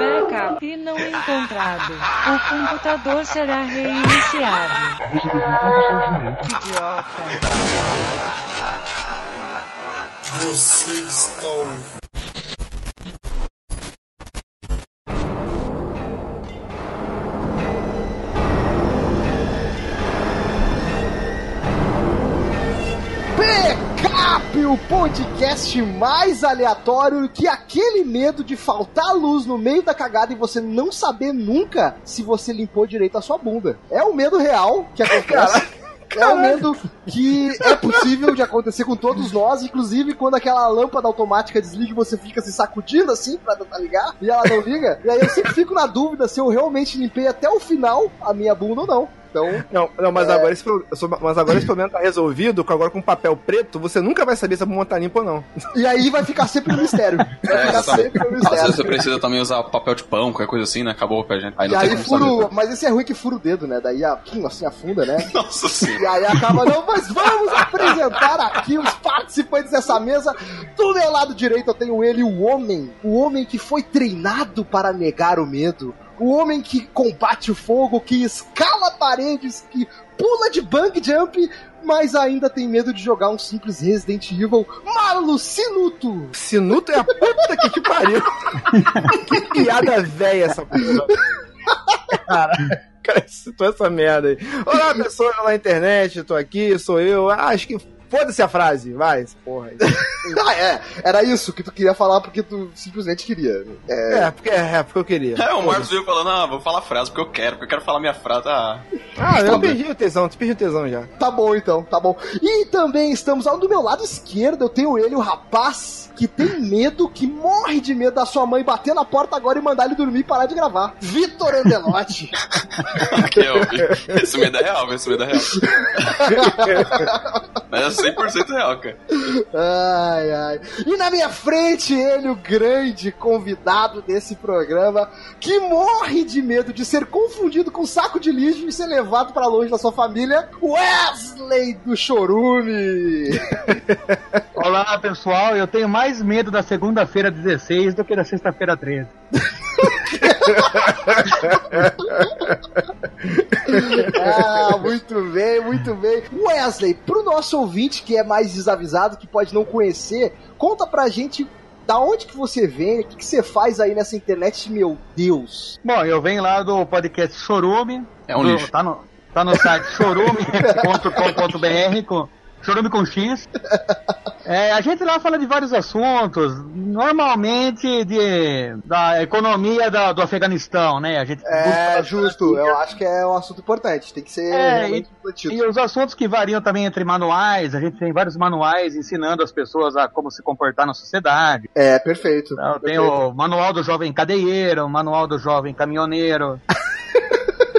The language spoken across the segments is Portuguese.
Backup não encontrado. O computador será reiniciado. Idiota. Você está ouvindo. Podcast mais aleatório que aquele medo de faltar luz no meio da cagada e você não saber nunca se você limpou direito a sua bunda. É o medo real que acontece. É um medo que é possível de acontecer com todos nós, inclusive quando aquela lâmpada automática desliga e você fica se sacudindo assim pra tentar ligar e ela não liga. E aí eu sempre fico na dúvida se eu realmente limpei até o final a minha bunda ou não. Então, Não, não mas, É. agora esse, mas agora esse problema tá resolvido, que agora com papel preto, você nunca vai saber se a bunda tá limpa ou não. e aí vai ficar sempre no mistério. Vai É, ficar sempre no Às vezes mistério. você precisa também usar papel de pão, qualquer coisa assim, né? Acabou pra gente. Aí E aí furo. saber. Mas esse é ruim que fura o dedo, né? Daí a, assim afunda, né? Nossa senhora. E aí acaba, não, mas vamos apresentar aqui os participantes dessa mesa. Do meu lado direito eu tenho ele, o homem. O homem que foi treinado para negar o medo. O homem que combate o fogo, que escala paredes, que pula de bang jump, mas ainda tem medo de jogar um simples Resident Evil. Marlo Sinuto! Sinuto é a puta que te pariu. que piada velha essa porra. Cara, cara, citou essa merda aí. Olá, pessoas lá na internet, tô aqui, sou eu. Ah, acho que foda-se a frase, vai, porra aí. Ah, é, era isso que tu queria falar porque tu simplesmente queria. É, É, porque, é, porque eu queria. É, o Marcos veio falando, ah, vou falar a frase porque eu quero, porque eu quero falar minha frase. Ah, Ah, eu perdi o tesão, tu perdi o tesão já. Tá bom então, tá bom. E também estamos ao do meu lado esquerdo, eu tenho ele, o rapaz que tem medo, que morre de medo da sua mãe bater na porta agora e mandar ele dormir e parar de gravar. Vitor Andelotti. Esse medo é real, esse medo é real. É 100% real, cara. ai, ai. E na minha frente, ele, o grande convidado desse programa, que morre de medo de ser confundido com saco de lixo e ser levado pra longe da sua família, Wesley do Chorume. Olá, pessoal. Eu tenho mais medo da segunda-feira 16 do que da sexta-feira 13. Ah, muito bem, muito bem. Wesley, pro nosso ouvinte que é mais desavisado, que pode não conhecer, conta pra gente da onde que você vem, o que, que você faz aí nessa internet, meu Deus. Bom, eu venho lá do podcast Chorume. É um do- lixo. Tá no, tá no site chorume.com.br Chorume com X. É, a gente lá fala de vários assuntos, normalmente de, da economia da- do Afeganistão, né? A gente É justo, eu acho que é um assunto importante, tem que ser É, refletido. E os assuntos que variam também entre manuais, a gente tem vários manuais ensinando as pessoas a como se comportar na sociedade. É, perfeito. Então, tem perfeito. o manual do jovem cadeieiro, o manual do jovem caminhoneiro,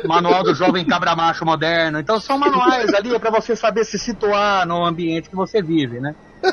manual do jovem cabra macho moderno. Então são manuais ali para você saber se situar no ambiente que você vive, né?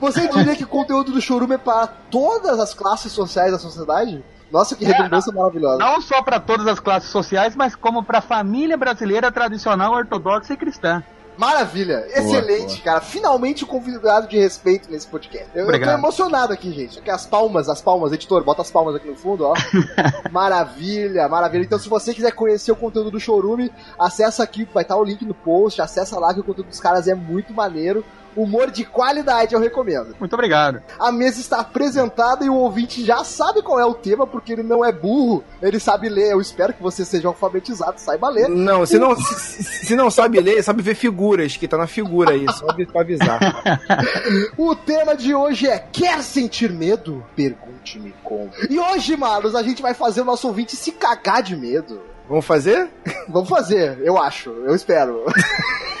Você diria que o conteúdo do Chorume é para todas as classes sociais da sociedade? Nossa, que redundância maravilhosa. Não só para todas as classes sociais, mas como para a família brasileira tradicional, ortodoxa e cristã. Maravilha, excelente, cara. Finalmente um convidado de respeito nesse podcast. Eu, eu tô emocionado aqui, gente. Aqui as palmas, as palmas, editor, bota as palmas aqui no fundo, ó. maravilha, maravilha. Então, se você quiser conhecer o conteúdo do Chorume, acessa aqui, vai estar o link no post, acessa lá que o conteúdo dos caras é muito maneiro. Humor de qualidade, eu recomendo. Muito obrigado. A mesa está apresentada e o ouvinte já sabe qual é o tema, porque ele não é burro, ele sabe ler. Eu espero que você seja alfabetizado, saiba ler. Não, se não, se, se- não sabe ler, sabe ver figuras, que tá na figura aí, só pra avisar. O tema de hoje é Quer sentir medo? Pergunte-me como. E hoje, Marlos, a gente vai fazer o nosso ouvinte se cagar de medo. Vamos fazer? Vamos fazer, eu acho, eu espero.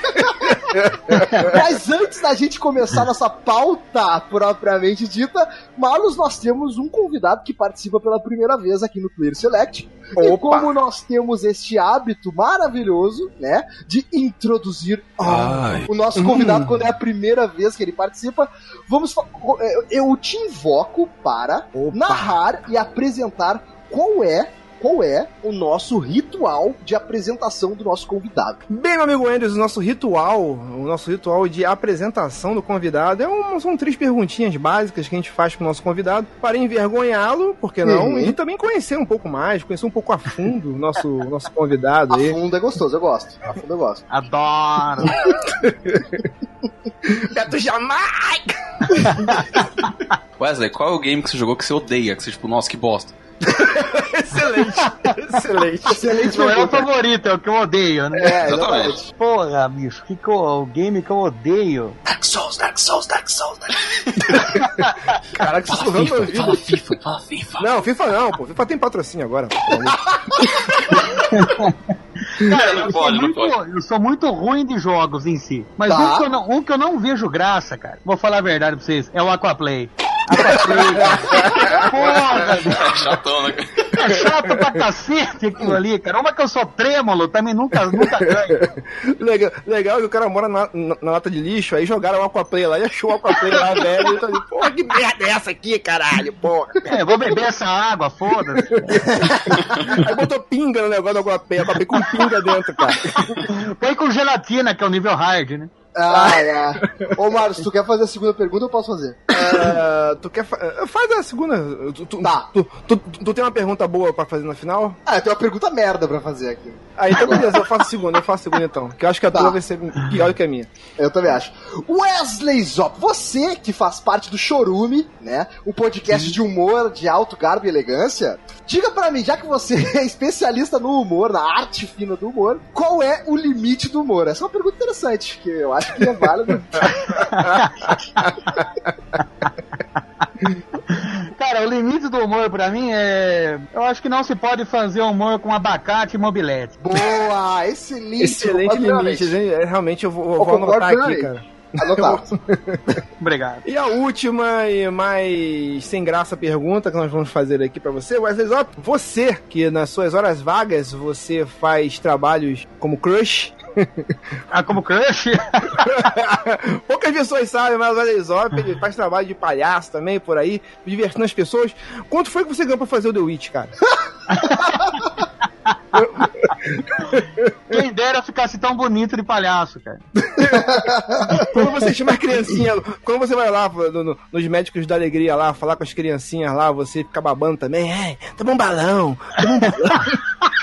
Mas antes da gente começar nossa pauta propriamente dita, Marlos, nós temos um convidado que participa pela primeira vez aqui no Player Select. E Opa. como nós temos este hábito maravilhoso, né, de introduzir ah, Ai. o nosso convidado quando é a primeira vez que ele participa, vamos eu- eu te invoco para Opa. narrar e apresentar qual é qual é o nosso ritual de apresentação do nosso convidado. Bem, meu amigo Andrews, o nosso ritual, o nosso ritual de apresentação do convidado é um, são três perguntinhas básicas que a gente faz pro nosso convidado para envergonhá-lo, por que não? Uhum. E também conhecer um pouco mais, conhecer um pouco a fundo o nosso, nosso convidado A aí. fundo é gostoso, eu gosto. A fundo eu gosto. Adoro. Beto Jamaica! Wesley, qual é o game que você jogou que você odeia? Que você, tipo, nossa, que bosta. excelente, excelente. Excelente Não é o favorito, é o que eu odeio, né? É, Exatamente. Porra, bicho, que que eu- o game que eu odeio. Dark Souls, Dark Souls, Dark Souls. Caraca, você Fala meu FIFA, ouvido. fala FIFA, fala FIFA. Não, FIFA não, pô. FIFA tem patrocínio agora. Cara, Não eu, pode, sou muito, eu sou muito ruim de jogos em si. Mas Tá. um, que eu não, um que eu não vejo graça, cara, vou falar a verdade pra vocês, é o Aquaplay. Aquaplay, cara. Porra. É chatão, né? é chato pra cacete aquilo ali, cara. Uma que eu sou trêmulo, também nunca, nunca ganho. legal, legal que o cara mora na, na- na lata de lixo, aí jogaram o Aquaplay lá e achou o Aquaplay lá, velho. E tá ali, porra, que merda é essa aqui, caralho, porra. É, vou beber essa água, foda-se. Aí botou pinga no negócio do Aquaplay, Aquaplay com pinga dentro, cara. Põe com gelatina, que é o nível hard, né? Ah, é. Ô, Marcos, tu quer fazer a segunda pergunta ou eu posso fazer? Ah, tu quer. Fa eh, faz a segunda. Tu, tu, Tá. tu, tu, tu tem uma pergunta boa pra fazer no final? Ah, eu tenho uma pergunta merda pra fazer aqui. Aí então beleza, eu faço a segunda, eu faço a segunda então. Que eu acho que a Tá. tua vai ser pior do que a minha. Eu também acho. Wesley Zop, você que faz parte do Chorume, né? Um podcast de humor de alto garbo e elegância. Diga pra mim, já que você é especialista no humor, na arte fina do humor, qual é o limite do humor? Essa é uma pergunta interessante, que eu acho que é válida. Cara, o limite do humor pra mim é. Eu acho que não se pode fazer humor com abacate e mobilete. Boa, excelente. Excelente limite, gente. É, Realmente eu vou, eu vou anotar aqui, cara. Anotado. Obrigado. E a última e mais sem graça pergunta que nós vamos fazer aqui pra você, Wesley Zop, você que nas suas horas vagas você faz trabalhos como crush, Ah, como crush? poucas pessoas sabem, mas o Wesley Zop ele faz trabalho de palhaço também por aí, divertindo as pessoas. Quanto foi que você ganhou pra fazer o The Witch, cara? Quem dera ficasse tão bonito de palhaço, cara. Quando você chama as criancinhas, quando você vai lá no- no- nos médicos da alegria lá, falar com as criancinhas lá, você fica babando também, é, toma um balão, toma um balão.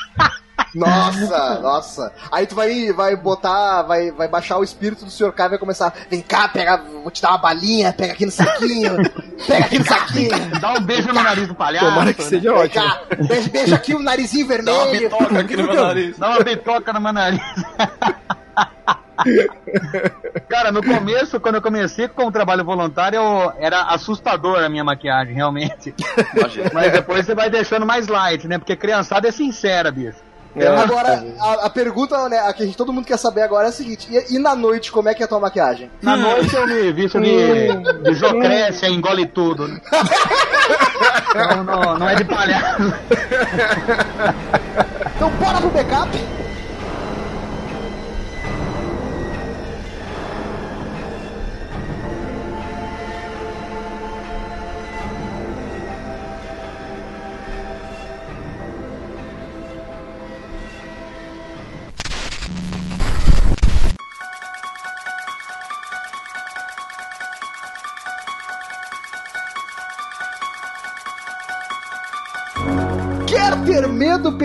Nossa, nossa. Aí tu vai, vai botar, vai, vai baixar o espírito do Sr. K e vai começar. Vem cá, pega, vou te dar uma balinha, pega aqui no saquinho, pega aqui no saquinho. Dá um beijo no nariz do palhaço. Tomara que né? seja Vem ótimo. cá, beija, beija aqui o narizinho Dá uma vermelho. bitoca aqui no meu nariz. Dá uma bitoca no meu nariz. Cara, no começo, quando eu comecei com o trabalho voluntário, eu- era assustador a minha maquiagem, realmente. Mas depois você vai deixando mais light, né? Porque criançada é sincera, bicho. É, Agora, a, a pergunta, né, a que a gente, todo mundo quer saber agora é a seguinte: e, e na noite, como é que é a tua maquiagem? Na noite eu me visto de, de jocrécia, engole tudo. Né? Não, não, não é de palhaço. Então, bora pro backup.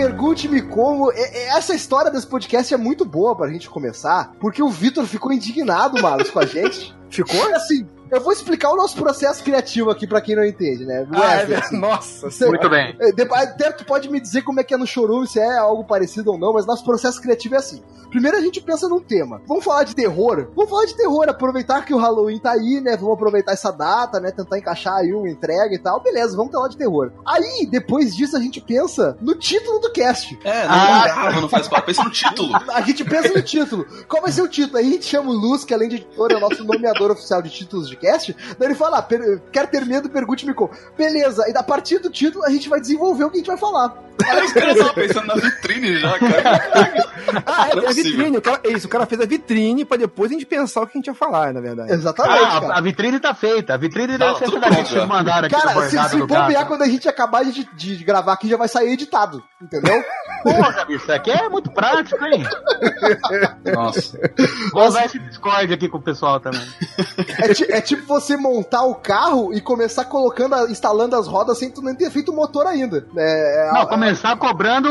Pergunte-me como. E- e Essa história desse podcast é muito boa pra gente começar, porque o Vitor ficou indignado, Marcos, com a gente. Ficou? Assim, eu vou explicar o nosso processo criativo aqui pra quem não entende, né? Ah, é verdade. Nossa, Você- Muito bem. É, Até tu pode me dizer como é que é no Chorume, se é algo parecido ou não, mas nosso processo criativo é assim. Primeiro a gente pensa num tema. Vamos falar de terror? Vamos falar de terror, aproveitar que o Halloween tá aí, né? Vamos aproveitar essa data, né? Tentar encaixar aí uma entrega e tal. Beleza, vamos falar de terror. Aí, depois disso, a gente pensa no título do cast. É, não Ah. grava, não faz papo. Pensa no título. A gente pensa no título. Qual vai ser o título? Aí a gente chama o Luz, que além de editor é o nosso nomeador oficial de títulos de cast. Daí ele fala, ah, quer ter medo, pergunte-me como. Beleza, e a partir do título a gente vai desenvolver o que a gente vai falar. Aí os caras estavam pensando na vitrine já, cara. Ah, é, é é a vitrine. O cara, é isso, o cara fez a vitrine pra depois a gente pensar o que a gente ia falar, na verdade. Exatamente, Ah, a, cara. a vitrine tá feita. A vitrine deve ser pronto que vocês mandaram aqui Cara, do se, se bobear quando a gente acabar de, de gravar aqui, já vai sair editado, entendeu? Porra, bicho, isso aqui é muito prático, hein? Nossa. Vou usar esse Discord aqui com o pessoal também. É, ti- é tipo você montar o carro e começar colocando, instalando as rodas sem tu nem ter feito o motor ainda. É, é, Não, a- começar cobrando.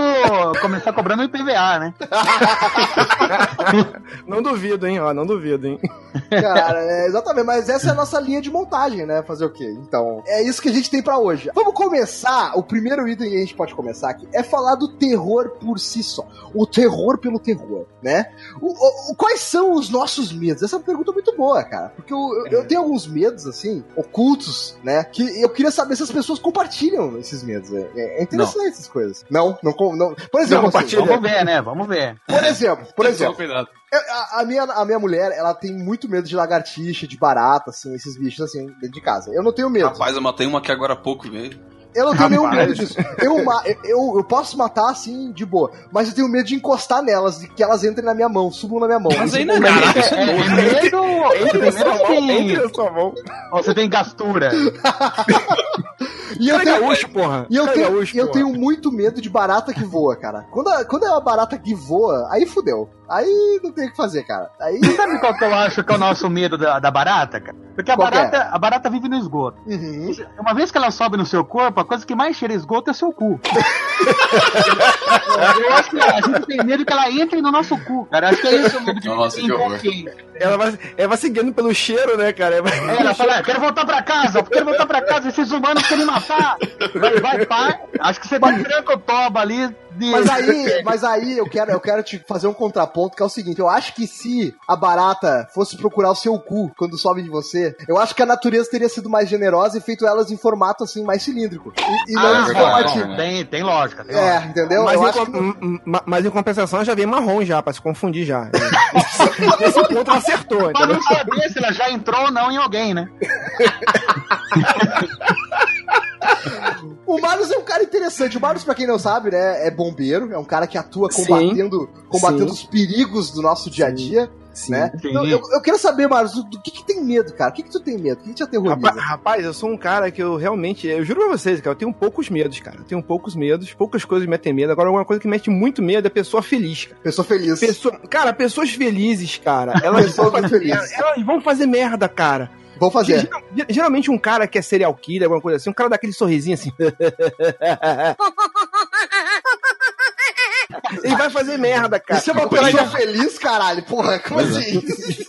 Começar cobrando IPVA, né? Não duvido, hein, ó, não duvido, hein. Cara, é, exatamente, mas essa é a nossa linha de montagem, né? Fazer o quê? Então, é isso que a gente tem pra hoje. Vamos começar. O primeiro item que a gente pode começar aqui é falar do terror por si só. O terror pelo terror, né? O- o- quais são os nossos medos? Essa é uma pergunta muito boa, cara. Porque eu, eu- eu tenho alguns medos, assim, ocultos, né? Que eu queria saber se as pessoas compartilham esses medos. É, é interessante essas coisas. Não, não, com- não. Por exemplo, Não assim. Vamos ver, né? Vamos ver. por exemplo, por exemplo, cuidado. eu- a, a minha, a minha mulher, ela tem muito medo de lagartixa, de barata, assim, esses bichos assim, dentro de casa. Eu não tenho medo. Rapaz, eu matei uma aqui agora há pouco, velho. eu não tenho nenhum rapaz. medo disso. Eu, eu, eu posso matar assim, de boa. Mas eu tenho medo de encostar nelas, de que elas entrem na minha mão, subam na minha mão. Mas aí não não é é É, é é. Entre a sua mão. Você tem gastura. E eu tenho, gaúcho, porra. e eu, Cara, tenho, gaúcho, eu tenho muito medo de barata que voa, cara. Quando, a- quando é uma barata que voa, aí fudeu. Aí não tem o que fazer, cara. Aí. Você sabe qual que eu acho que é o nosso medo da, da barata, cara? Porque a Qual é? barata, a barata vive no esgoto. Uhum. Uma vez que ela sobe no seu corpo, a coisa que mais cheira esgoto é seu cu. eu acho que a gente tem medo que ela entre no nosso cu, cara. Acho que é isso o medo de Nossa, que horror. Ela vai, ela vai seguindo pelo cheiro, né, cara? Ela vai- É, ela fala, "Ah, quero voltar pra casa, quero voltar pra casa, esses humanos querem me matar. Vai, vai, pá. Acho que você vai tranca o toba ali. De... Mas aí, mas aí eu quero, eu quero te fazer um contraponto que é o seguinte: eu acho que se a barata fosse procurar o seu cu quando sobe de você, eu acho que a natureza teria sido mais generosa e feito elas em formato assim mais cilíndrico e, e não Ah, em verdade. formato. Não, tem, tem lógica. Tem É, lógica. entendeu? mas, eu em, acho com- que mas em compensação já vem marrom já, pra se confundir já. Nesse ponto acertou, entendeu? não saber se ela já entrou ou não em alguém, né? o Marius é um cara interessante. O Marius, pra quem não sabe, né, é bombeiro, é um cara que atua Sim. combatendo, combatendo Sim. os perigos do nosso dia a dia, Sim. né? Então, eu, eu quero saber, Marius, do, do que que tem medo, cara? O que que tu tem medo? O que que te aterroriza? Rapaz, rapaz, eu sou um cara que eu realmente, eu juro pra vocês, cara, eu tenho poucos medos, cara. Eu tenho poucos medos, poucas coisas me metem medo. Agora, uma coisa que mete muito medo é pessoa feliz, cara. Pessoa feliz. Pessoa, cara, pessoas felizes, cara. Elas, Pessoas vão fazer, felizes. elas vão fazer merda, cara. Vou fazer. Geral- Geralmente um cara que é serial killer, alguma coisa assim, um cara daquele sorrisinho assim. Ele vai fazer merda, cara. Isso é uma pessoa feliz, caralho. Porra, como é. assim?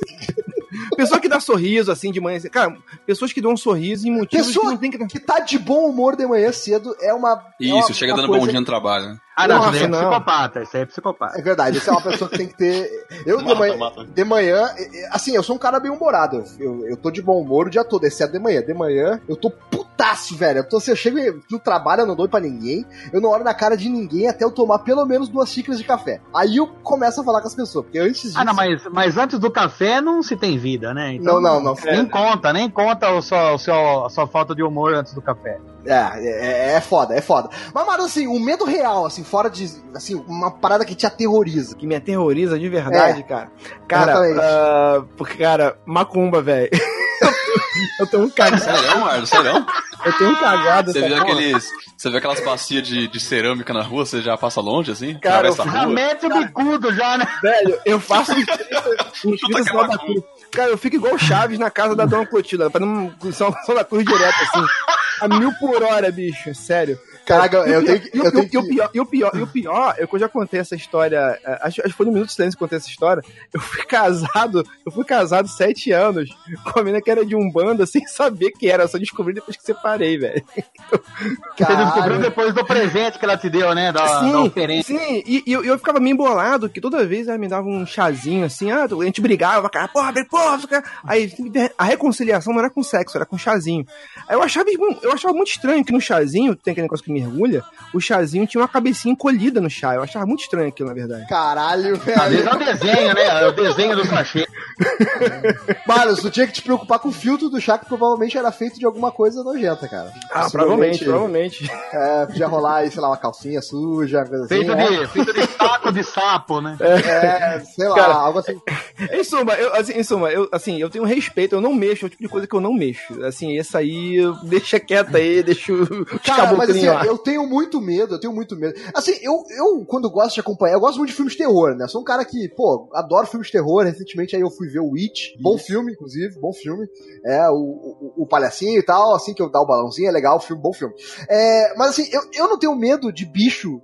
Pessoa que dá sorriso assim de manhã. assim, Cara, pessoas que dão um sorriso em motivos Pessoa que não tem que. que tá de bom humor de manhã cedo é uma. é Isso, uma- chega uma dando coisa- bom dia no trabalho. né? Ah, não, Nossa, isso aí é não. psicopata. Isso aí é psicopata. É verdade, essa é uma pessoa que tem que ter. Eu, de, Mata, manhã, mata. de manhã, é, é, assim, eu sou um cara bem humorado. Eu, eu tô de bom humor o dia todo, exceto de manhã. De manhã, eu tô putaço, velho. Eu, tô, assim, eu chego no trabalho, eu não dou pra ninguém. Eu não olho na cara de ninguém até eu tomar pelo menos duas xícaras de café. Aí eu começo a falar com as pessoas, porque antes disso. Ah, não, mas, mas antes do café não se tem vida, né? Então, Não, não, não. Nem conta, nem conta o seu, o seu, a sua falta de humor antes do café. É, é, é foda, é foda. Mas, mano, assim, o medo real, assim, fora de. Assim, uma parada que te aterroriza. Que me aterroriza de verdade, cara. Cara, ah, porque, cara, macumba, velho. eu tenho um cagado. Sério, Marlon? Sério? Eu tenho um cagado. Você viu porra. aqueles. Você viu aquelas bacias de, de cerâmica na rua, você já passa longe assim? Cara, eu- rua? mete o bicudo já, né? Velho, eu faço uns 30, uns 30 sinal da cruz. Cara, eu fico igual o Chaves na casa da Dona Clotilda, pra não só, só da cruz direto, assim. A mil por hora, bicho, sério. Caraca, eu E o tenho pior- que. e o Eu e o pior, e o pior, e o pior eu já contei essa história. é, Acho, acho que foi no Minuto de Silêncio que eu contei essa história. Eu fui casado, eu fui casado sete anos com a menina que era de um banda sem saber que era, eu só descobri depois que separei, velho. Você descobriu depois do presente que ela te deu, né? Da, da Sim, oferenda. sim, e, e eu, eu ficava meio embolado, que toda vez ela me dava um chazinho assim, ah, a gente brigava, cara, porra, porra, porra, aí a reconciliação não era com sexo, era com chazinho. Aí eu achava, eu eu achava muito estranho que no chazinho, tem aquele negócio que mergulha, o chazinho tinha uma cabecinha encolhida no chá. Eu achava muito estranho aquilo, na verdade. Caralho, Às vezes velho. é o desenho, né? É o desenho do sachê. Mano, tu tinha que te preocupar com o filtro do chá, que provavelmente era feito de alguma coisa nojenta, cara. Ah, provavelmente, provavelmente. É, podia rolar aí, sei lá, uma calcinha suja, coisa assim. Feito né? de, feito de saco de sapo, né? É, sei lá, Cara, algo assim. Em suma, eu, assim, em suma eu, assim, eu tenho respeito, eu não mexo, é o tipo de coisa que eu não mexo. Assim, essa aí, deixa quieta aí, deixa o- os Cara, mas assim, eu tenho muito medo, eu tenho muito medo. Assim, eu, eu quando gosto de acompanhar, eu gosto muito de filmes de terror, né? Sou um cara que, pô, adoro filmes de terror. Recentemente aí eu fui ver o Witch. Bom filme, inclusive, bom filme. É, o, o, o palhacinho e tal, assim que eu dar o balãozinho, é legal, filme, bom filme. É, mas assim, eu, eu não tenho medo de bicho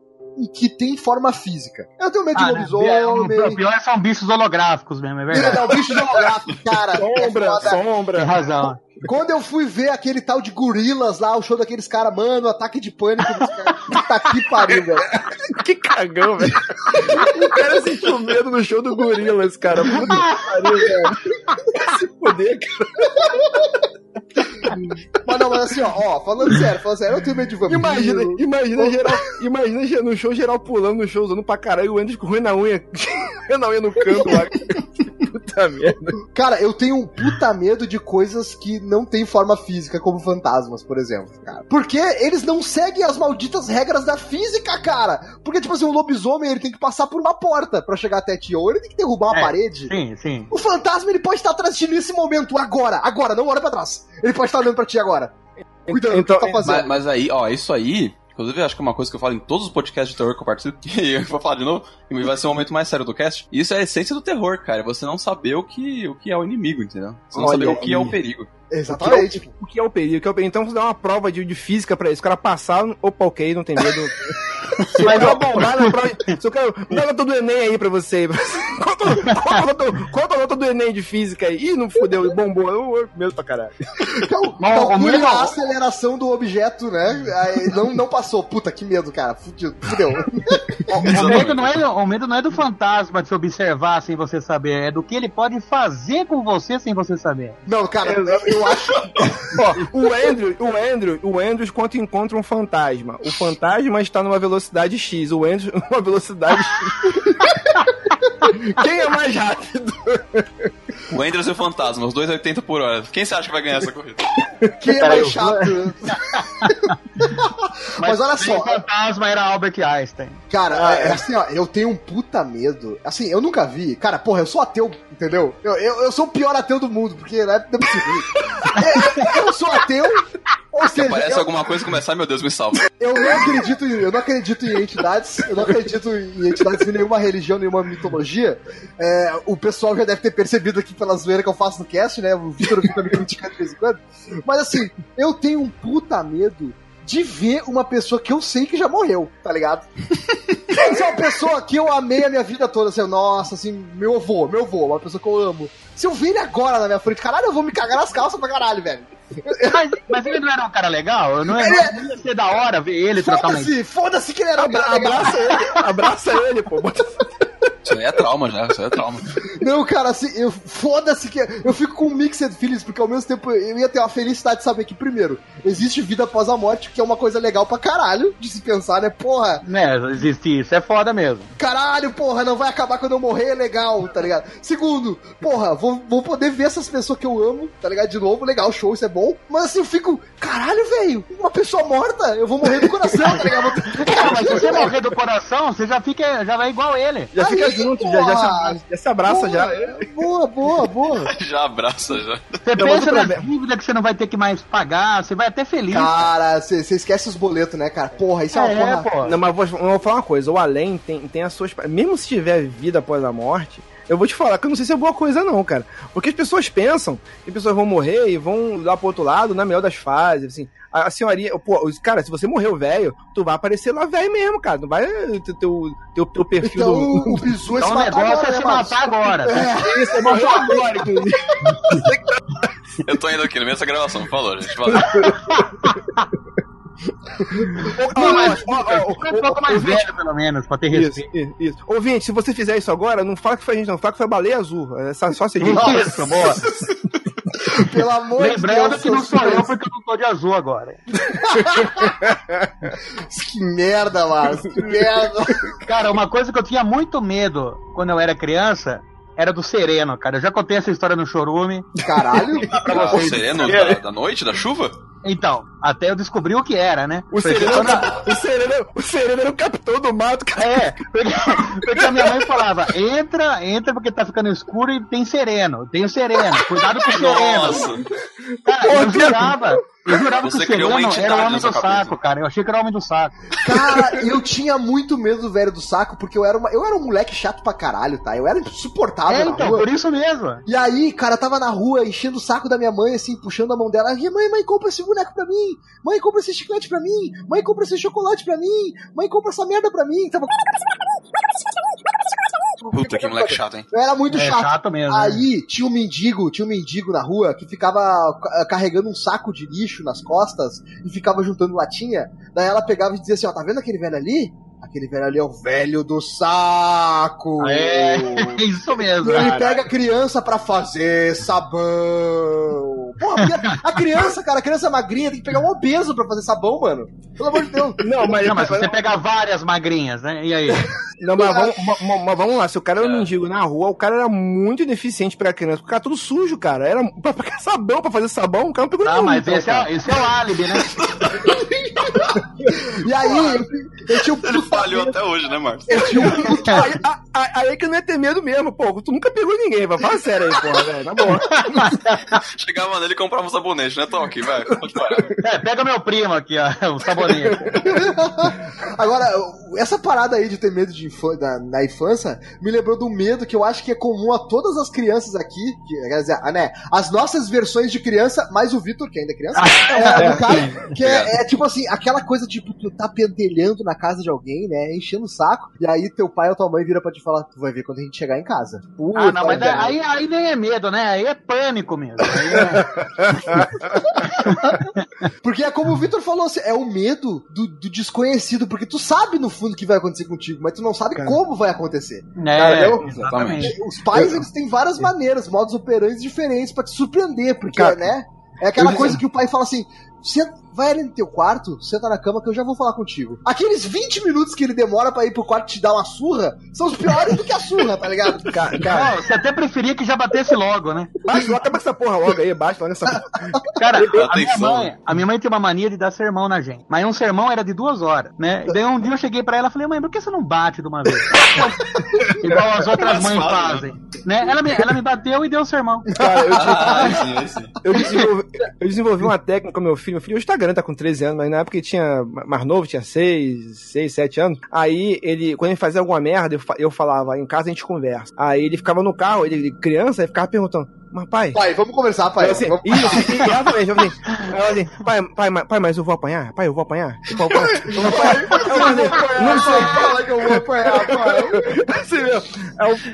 que tem forma física. Eu tenho medo de Ah, né? É, o lobisomem. pior são bichos holográficos mesmo, é verdade. não, bicho holográfico, cara. Sombra, é foda. Tem sombra. razão. Quando eu fui ver aquele tal de gorilas lá, o show daqueles caras, mano, ataque de pânico dos caras. Puta que pariu, velho. Que cagão, velho. O cara sentiu medo no show do Gorilas, cara. Puta que pariu, velho. Se poder, cara. Mas não, mas assim, ó, ó, falando sério, falando sério, eu tenho medo de vampiro. Imagina, imagina geral, imagina no show geral pulando no show, usando pra caralho, o Andrews com ruim na unha, na unha no canto lá. Puta merda. Cara, eu tenho um puta medo de coisas que não têm forma física, como fantasmas, por exemplo, cara. Porque eles não seguem as malditas regras da física, cara. Porque, tipo assim, um lobisomem, ele tem que passar por uma porta pra chegar até ti, ou ele tem que derrubar uma É. parede. Sim, sim. O fantasma, ele pode estar atrás de ti nesse momento, agora, agora, não olha pra trás. Ele pode estar olhando pra ti agora. Cuidado Então- do que tá fazendo. Mas, mas aí, ó, isso aí. Inclusive, eu acho que é uma coisa que eu falo em todos os podcasts de terror que eu participo, que eu vou falar de novo, e vai ser o momento mais sério do cast. Isso é a essência do terror, cara. é Você não saber o que, o que é o inimigo, entendeu? Você não Olha saber o que é aí. o perigo. Exatamente. O que é o perigo? O que é o perigo? Então vamos dar uma prova de, de física pra isso. O cara passar, opa, ok, não tem medo. Mas eu bombar na prova. Se eu quero. Dá a nota do Enem aí pra você. Quanto, quanto, a nota- do Enem de física aí? Ih, não fudeu, bombou. Eu, eu medo pra caralho. Cal- Não, o Calcule a aceleração do objeto, né? Aí não, não passou. Puta, que medo, cara. Fudido. Fudeu. O medo, não é, o medo não é do fantasma de se observar sem você saber, é do que ele pode fazer com você sem você saber. Não, cara, eu, eu acho. Ó, o Andrew, o Andrew, o Andrew quando encontra um fantasma. O fantasma está numa velocidade X, o Andrew numa velocidade X. Quem é mais rápido? O Andrews e o Fantasma, os dois 80 por hora. Quem você acha que vai ganhar essa corrida? Quem é mais chato? Mas olha sem só. fantasma era Albert Einstein. Cara, é, é assim, ó, eu tenho um puta medo. Assim, eu nunca vi. Cara, porra, eu sou ateu, entendeu? Eu, eu, eu sou o pior ateu do mundo, porque né, não é eu sou ateu, ou seja, Parece eu, alguma coisa começar, meu Deus, me salva. eu não acredito em, eu não acredito em entidades, eu não acredito em entidades de nenhuma religião, nenhuma mitologia. É, o pessoal já deve ter percebido aqui pela zoeira que eu faço no cast, né? O Vitor fica me criticando de vez em quando. Mas assim, eu tenho um puta medo de ver uma pessoa que eu sei que já morreu, tá ligado? Se é uma pessoa que eu amei a minha vida toda, assim, nossa, assim, meu avô, meu avô, uma pessoa que eu amo. Se eu ver ele agora na minha frente, caralho, eu vou me cagar nas calças pra caralho, velho. Mas, mas ele não era um cara legal? Não, é, não ia ser da hora ver ele trocar uma Foda-se, foda-se que ele era Abra- abraça ele, abraça ele, pô. Isso aí é trauma já, isso aí é trauma. Não, cara, assim, eu foda-se que eu fico com mixed feelings, porque ao mesmo tempo eu ia ter uma felicidade de saber que, primeiro, existe vida após a morte, que é uma coisa legal pra caralho de se pensar, né? Porra, Né, existe isso, é foda mesmo. caralho, porra, não vai acabar quando eu morrer, é legal, tá ligado? Segundo, porra, vou, vou poder ver essas pessoas que eu amo, tá ligado? De novo, legal, show, isso é bom. Mas assim, eu fico, caralho, velho, uma pessoa morta, eu vou morrer do coração, tá ligado? Cara, mas se você morrer do coração, você já fica, já vai igual ele. Já fica Aí, junto, já, porra. já, se abraça, já se abraça já. Boa, boa, boa. Já abraça, já. Você Não, pensa na dívida que você não vai ter que mais pagar, você vai até feliz. Cara, você esquece os boletos, né, cara? Porra, isso é uma é, porra. Não, mas vou, vou falar uma coisa, o além tem, tem as suas. Mesmo se tiver vida após a morte, eu vou te falar que eu não sei se é boa coisa, não, cara. Porque as pessoas pensam que as pessoas vão morrer e vão lá pro outro lado, na melhor das fases, assim. A, a senhoria, pô, cara, se você morreu velho, tu vai aparecer lá velho mesmo, cara. Não vai ter teu, teu, teu perfil Então, do. o é se Então o matar negócio agora, é se matar agora. É. Isso, morreu agora, inclusive. Eu tô indo aqui no meio dessa gravação, falou, gente. Valeu. Um pouco mais velho, pelo menos, pra ter respeito. isso, isso. Ouvinte, se você fizer isso agora, não fala que foi a gente, não. Fala que foi a baleia azul. É só, só seguir. Isso, boa. Pelo amor Lembrando de Deus. que não sou eu porque eu não tô de azul agora. Que merda, Márcio. Que merda. Cara, uma coisa que eu tinha muito medo quando eu era criança era do sereno, cara. Eu já contei essa história no Chorume. Caralho. Pra O vocês. sereno da, da noite, da chuva? Então, até eu descobri o que era, né? O Porque sereno, quando- o, sereno, o sereno era o capitão do mato, cara. É, porque, porque a minha mãe falava, entra, entra porque tá ficando escuro e tem sereno, tem o sereno, cuidado com o sereno. Nossa! Cara, eu jurava, eu jurava Você que o criou uma sereno entidade era o homem do saco, cara. Eu achei que era o homem do saco. Cara, eu tinha muito medo do velho do saco, porque eu era, uma, eu era um moleque chato pra caralho, tá? Eu era insuportável É, na então, rua. por isso mesmo. E aí, cara, tava na rua enchendo o saco da minha mãe, assim, puxando a mão dela. E, mãe, mãe, compra esse boneco pra mim. Mãe, compra esse chiclete pra mim. Mãe, compra esse chocolate pra mim. Mãe, compra essa merda pra mim. Tava... Puta, que moleque chato, hein? Eu era muito É chato. chato mesmo. né? Aí tinha um mendigo, tinha um mendigo na rua que ficava ca- carregando um saco de lixo nas costas e ficava juntando latinha. Daí ela pegava e dizia assim: Ó, tá vendo aquele velho ali? Aquele velho ali é o velho do saco. É, isso mesmo. Ele cara. pega a criança pra fazer sabão. Porra, a criança, cara, a criança magrinha tem que pegar um obeso pra fazer sabão, mano. Pelo amor de Deus. Não, mas, Não, mas você pegar várias magrinhas, né? E aí? não, mas, vamos, ma- ma- mas vamos lá, se o cara era um mendigo na rua, o cara era muito ineficiente pra criança, porque era tudo sujo, cara. Era pra pegar sabão, pra fazer sabão, o cara não pegou Ah, nenhum, mas então, esse cara. é, esse é o álibi, né? E aí, eu, eu tinha um Ele falhou medo- até hoje, né, Marcos? eu tinha um puta Aí, aí, aí é que não ia ter medo mesmo, pô. Tu nunca pegou ninguém, vai. Fala sério aí, porra, velho. Na boa. Chegava nele e comprava um sabonete, né, Toque? Vai, pode parar. É, pega meu primo aqui, ó, o sabonete. Agora, essa parada aí de ter medo de infância, da- na infância me lembrou do medo que eu acho que é comum a todas as crianças aqui, que, quer dizer, né, as nossas versões de criança, mais o Vitor, que ainda é criança, é, no caso, que é, é tipo assim, aquela coisa tipo, tu tá pentelhando na casa de alguém, né, enchendo o saco, e aí teu pai ou tua mãe vira pra te falar, tu vai ver quando a gente chegar em casa. Puta, Ah, não, mas velho. aí, aí nem é medo, né? Aí é pânico mesmo. Aí é- Porque é como o Vitor falou, assim, é o medo do, do desconhecido, porque tu sabe no fundo o que vai acontecer contigo, mas tu não sabe como vai acontecer. É, eu- exatamente. Os pais, eles têm várias maneiras, modos operantes diferentes pra te surpreender, porque, Cara, né? É aquela coisa que o pai fala assim: "Senta- vai ali no teu quarto, senta na cama que eu já vou falar contigo. Aqueles 20 minutos que ele demora pra ir pro quarto te dar uma surra são os piores do que a surra, tá ligado? Cara, cara Não, você até preferia que já batesse logo, né? baixa, acaba essa porra logo aí, baixa logo essa porra. Cara, a minha, mãe, a minha mãe tem uma mania de dar sermão na gente. Mas um sermão era de duas horas, né? E daí um dia eu cheguei pra ela e falei, mãe, por que você não bate de uma vez? Igual as outras mães fácil, fazem. Né? Ela, me, ela me bateu e deu o sermão. Cara, eu, Ah, eu desenvolvi, eu desenvolvi uma técnica com meu filho. Meu filho hoje tá grande, tá com 13 anos, mas na época ele tinha mais novo, tinha 6, 6, 7 anos. Aí ele, quando ele fazia alguma merda, eu, eu falava, em casa a gente conversa. Aí ele ficava no carro, ele criança, ele ficava perguntando, mas pai. Pai, vamos conversar, pai. Assim, Vamos- isso, exatamente, eu assim, pai, pai, mas- pai, mas eu vou apanhar? Pai, eu vou apanhar? Eu vou apanhar? Eu vou apanhar? Não sei. Fala que eu vou apanhar, pai. Assim mesmo.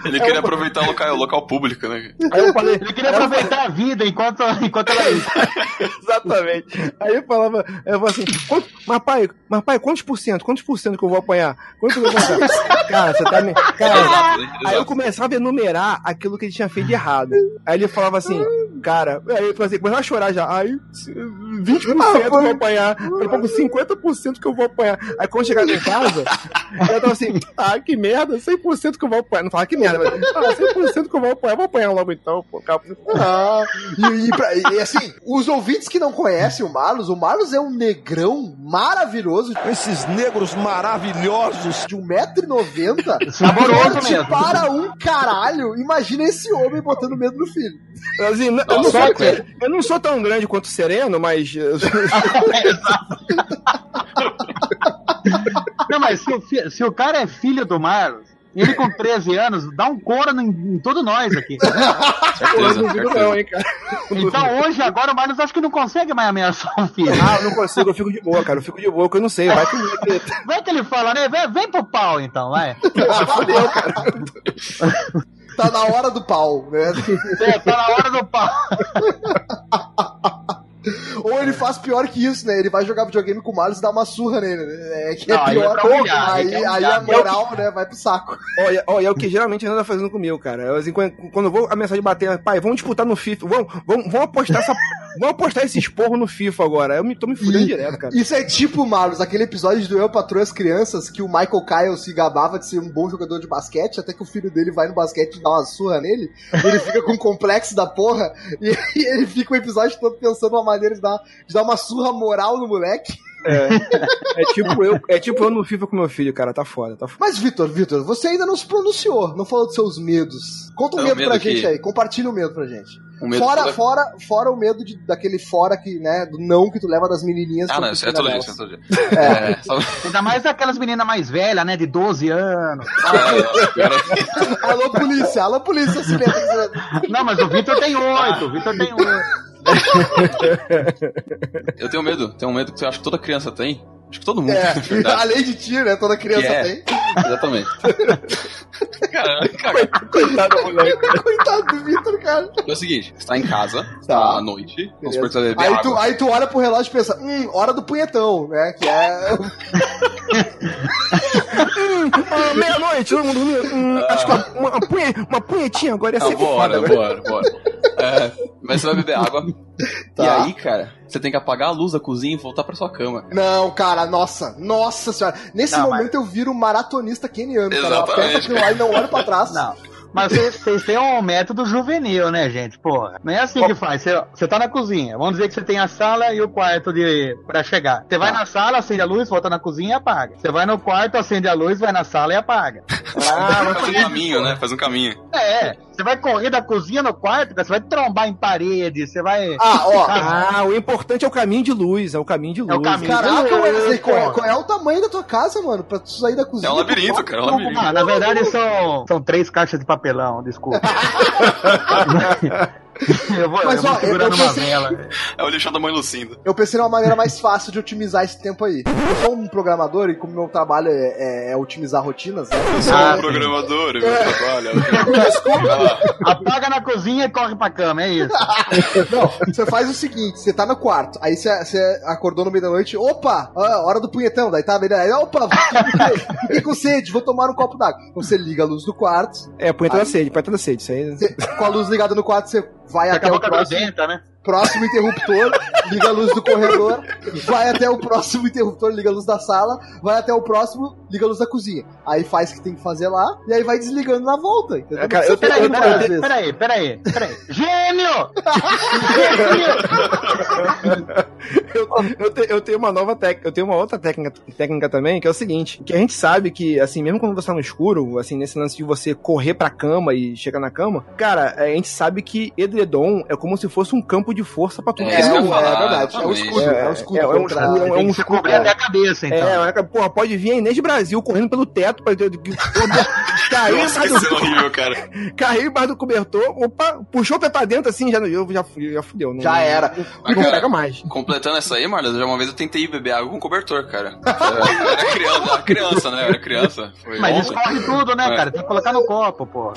Ele queria aproveitar o local, o local público, né? Aí eu falei, Ele queria aproveitar a vida enquanto, enquanto ela Exatamente. Aí eu falava, eu falava assim, quanto- mas pai, mas pai, quantos por cento? Quantos por cento que eu vou apanhar? Quantos que eu vou apanhar? Cara, você tá me. Cara, Exato, aí eu começava a enumerar aquilo que ele tinha feito de errado. Aí ele falava assim, cara, aí falava assim, a chorar já. Aí 20% que eu vou apanhar, daqui a pouco 50% que eu vou apanhar. Aí quando chegava em casa, eu tava assim, ah, que merda, 100% que eu vou apanhar. Não falava que merda, mas ah, 100% que eu vou apanhar, eu vou apanhar logo então, pô. Cara, Ah, e, e pra- e, assim, os ouvintes que não conhecem o Marlos, o Marlos é um negrão maravilhoso Esses negros maravilhosos. de 1,90m. Saboroso mesmo. Para um caralho. Imagina esse homem botando medo no filho. Assim, não- eu, não sou, cara. eu não sou tão grande quanto o Sereno, mas. Não, mas se o, fi- se o cara é filho do Marlos, ele com 13 anos, dá um couro em, em todos nós aqui. Certeza, não duvido, certeza. não, hein, cara. Então hoje, agora, o Marlos acho que não consegue mais ameaçar um filho. Ah, eu não consigo, eu fico de boa, cara. Eu fico de boa, que eu não sei. Vai que que- Vai que ele fala, né? Vem, vem pro pau então, vai. Fudeu, cara. Tá na hora do pau, né? É, tá na hora do pau. Ou ele faz pior que isso, né? Ele vai jogar videogame com o Miles e dá uma surra nele. né? É que é Não, aí pior. é pra humilhar, aí, aí é aí a moral, né, vai pro saco. Olha, olha, é o que geralmente a anda fazendo comigo, cara. Eu, assim, quando, quando eu vou a mensagem bater, pai, vamos disputar no FIFA, vamos, vamos, vamos apostar essa. Vamos apostar esse esporro no FIFA agora. Eu me, tô me fudendo direto, cara. Isso é tipo, Marlos, aquele episódio do Eu Patroa as Crianças que o Michael Kyle se gabava de ser um bom jogador de basquete, até que o filho dele vai no basquete e dá uma surra nele, ele fica com um complexo da porra, e, e ele fica o episódio todo pensando uma maneira de dar, de dar uma surra moral no moleque. É tipo eu, é tipo eu no FIFA com meu filho, cara. Tá foda, tá foda. Mas, Vitor, Vitor, você ainda não se pronunciou, não falou dos seus medos. Conta um É o medo, medo pra que- gente aí, compartilha o medo pra gente. Medo fora, que- fora, fora o medo de, daquele fora que, né, do não que tu leva das menininhas. Ah, não, isso é todo dia, isso é todo dia. É, só... Ainda mais daquelas meninas mais velhas, né? De 12 anos. Ah, é- Alô, polícia, alô, polícia, se lembra que- Não, mas o Vitor tem oito. O Vitor tem oito. Eu tenho medo, tenho medo que eu acho que toda criança tem. Acho que todo mundo, É, além de ti, né? Toda criança é. tem. Exatamente. Cara, cara, Coitado do moleque. Coitado do Vitor, cara. é o seguinte, você tá em casa, Tá. tá à noite, vamos supor que você vai beber Aí água. tu, aí tu olha pro relógio e pensa, hum, hora do punhetão, né? Que é. Ah, Meia-noite, todo mundo dormindo. Hum, acho que uma, uma, punhe- uma punhetinha agora ia Ah, ser foda. bora, agora. bora, bora. É, mas você vai beber água. Tá. E aí, cara, você tem que apagar a luz da cozinha e voltar pra sua cama. Não, cara, nossa, nossa senhora. Nesse Não, momento eu viro um maratonista keniano, cara. Exatamente, aperto aquilo lá e não olho pra trás. Não. Mas vocês, têm um método juvenil, né, gente? Porra. Não é assim que faz. Você, você tá na cozinha. Vamos dizer que você tem a sala e o quarto de pra chegar. Você vai na sala, acende a luz, volta na cozinha e apaga. Você vai no quarto, acende a luz, vai na sala e apaga. Ah, faz um caminho, né? Faz um caminho. É. Você vai correr da cozinha no quarto, cara, você vai trombar em parede, você vai. Ah, ó. Ah, o importante é o caminho de luz, é o caminho de luz. É o caminho. Caraca, Wesley, Deus, qual, é- qual é o tamanho da tua casa, mano? Pra tu sair da cozinha. É um labirinto, cara, é um labirinto. Ah, na verdade são, são três caixas de papelão, desculpa. eu vou, Mas, eu vou ó, segurando eu uma pensei- vela. É o lixão da mãe Lucinda. Eu pensei numa maneira mais fácil de otimizar esse tempo aí. Eu sou um programador e como meu trabalho é, é- é otimizar rotinas, né? Eu sou Ah, um programador, meu É. trabalho. Apaga na cozinha e corre pra cama, é isso. Não, você faz o seguinte, você tá no quarto, aí você, você acordou no meio da noite, opa, hora do punhetão, daí tá, beleza, aí, opa, fiquei, com sede, vou tomar um copo d'água. Então você liga a luz do quarto, É, punheta da sede, punheta da sede. Isso aí. você- com a luz ligada no quarto, você vai com até a o próximo, né? Próximo interruptor, liga a luz do corredor, vai até o próximo interruptor, liga a luz da sala, vai até o próximo, liga a luz da cozinha. Aí faz o que tem que fazer lá, e aí vai desligando na volta, entendeu? É, cara, eu Peraí, peraí, peraí, peraí, peraí. Gênio! Eu, eu, te- eu tenho uma nova técnica, eu tenho uma outra técnica, técnica também, que é o seguinte, que a gente sabe que, assim, mesmo quando você tá no escuro, assim, nesse lance de você correr pra cama e chegar na cama, cara, a gente sabe que edredom é como se fosse um campo de força pra tudo. É, É, é, verdade, é o escudo, é, o escudo. É, é um escudo, é um se cobrir até a cabeça, então. É, é, porra, pode vir a Inês Brasil correndo pelo teto pra que embaixo do, horrível, cara. cair embaixo do cobertor, opa, puxou o pé pra dentro assim, já, eu, já, já fudeu. Não, Já era. Não, não pega mais. Completando essa aí, Marla, já uma vez eu tentei beber água com cobertor, cara. Eu era criança, era criança, né? Eu era criança. Foi Mas escorre tudo, né, É. cara? Tem que colocar no copo, pô.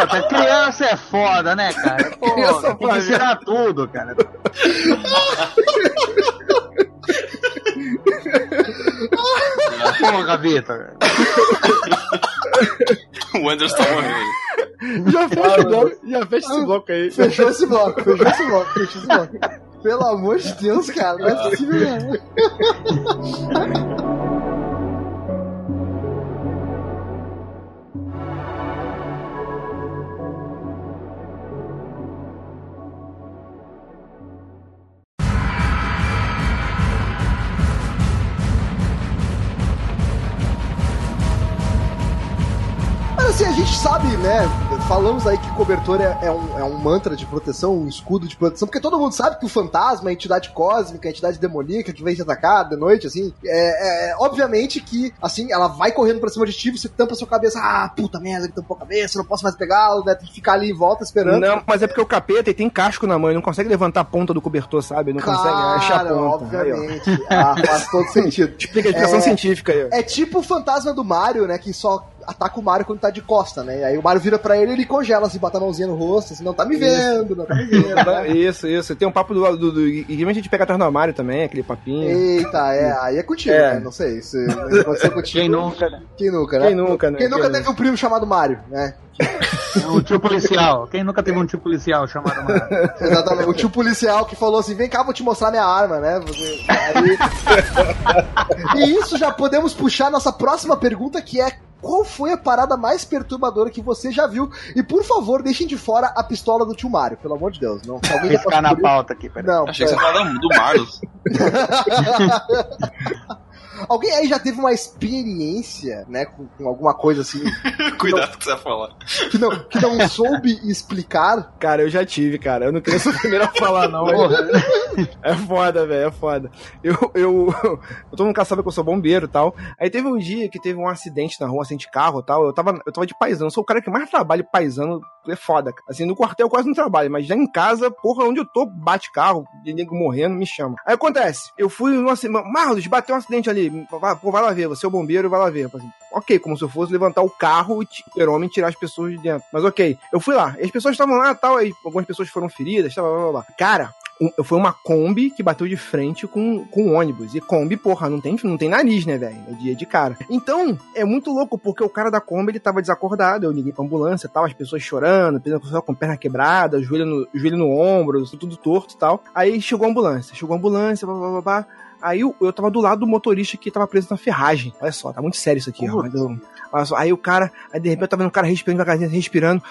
Pô, tá criança é foda, né, cara? Pô, Criança tem que foda. ensinar tudo, cara. Porra, Vitor. O Anderson tá morrendo. Já fecha o bloco, já fecha esse bloco aí. Fechou esse bloco, fechou esse bloco, fechou esse bloco. Pelo amor de Deus, cara, não é possível, não. Assim, a gente sabe, né? Falamos aí que cobertor é, é um, é um mantra de proteção, um escudo de proteção, porque todo mundo sabe que o fantasma, a entidade cósmica, a entidade demoníaca que vem te atacar de noite, assim, é, é- obviamente que, assim, ela vai correndo pra cima de ti, você tampa a sua cabeça, ah, puta merda, ele tampou a cabeça, não posso mais pegá-lo, né? Tem que ficar ali em volta esperando. Não, mas é porque o capeta tem casco na mão, ele não consegue levantar a ponta do cobertor, sabe? Não consegue achar a Cara, ponta. Aí, obviamente. ah, faz todo sentido. Explica a explicação É. científica aí. É tipo o fantasma do Mario, né? Que só ataca o Mario quando tá de costa, né? Aí o Mario vira pra ele e ele congela, assim, bota a mãozinha no rosto, assim, não tá me vendo, não tá me vendo. né? Isso, isso. Tem um papo do. do, do e a gente pega atrás do armário também, aquele papinho. Eita, é, aí é contigo, É. né? Não sei. Se se aconteceu contigo. Quem nunca, né? Quem nunca, né? Quem nunca, né? Quem nunca teve um primo chamado Mario, né? Um tio policial. Quem nunca teve um tio policial chamado Mario? Exatamente. O tio policial que falou assim: vem cá, vou te mostrar minha arma, né? Você- aí- E isso já podemos puxar nossa próxima pergunta, que é. Qual foi a parada mais perturbadora que você já viu? E por favor, deixem de fora a pistola do tio Mario, pelo amor de Deus. Não, alguém já Riscar na pauta aqui, peraí. Não, Achei que você pera. falava do Marlos. Alguém aí já teve uma experiência, né, com, com alguma coisa assim, Cuidado com o que você vai falar. que não, que não soube explicar? Cara, eu já tive, cara. Eu não queria ser o primeiro a falar, não. mas- É foda, velho, é foda. Eu, eu, eu, todo mundo sabe que eu sou bombeiro e tal. Aí teve um dia que teve um acidente na rua, assim, de carro e tal. Eu tava, eu tava de paisano. Eu sou o cara que mais trabalha paisano. É foda. Assim, no quartel eu quase não trabalho, mas já em casa, porra, onde eu tô, bate carro, de nego morrendo, me chama. Aí acontece, eu fui no acidente. Marlos, bateu um acidente ali. Pô, vai lá ver, você é o bombeiro, vai lá ver. Assim, ok, como se eu fosse levantar o carro e o homem tirar as pessoas de dentro. Mas ok, eu fui lá. As pessoas estavam lá tal, aí algumas pessoas foram feridas, tal, blá, blá, blá. Cara, um- foi uma Kombi que bateu de frente com, com um ônibus. E Kombi, porra, não tem, não tem nariz, né, velho? É dia de cara. Então, é muito louco, porque o cara da Kombi, ele tava desacordado. Eu liguei pra ambulância e tal, as pessoas chorando, pessoal com perna quebrada, joelho no, joelho no ombro, tudo torto e tal. Aí chegou a ambulância. Chegou a ambulância, blá, blá, blá, blá. Aí eu, eu tava do lado do motorista que tava preso na ferragem. Olha só, tá muito sério isso aqui, ó. Eu- olha só, aí o cara, aí de repente eu tava vendo o cara respirando devagarzinho, respirando,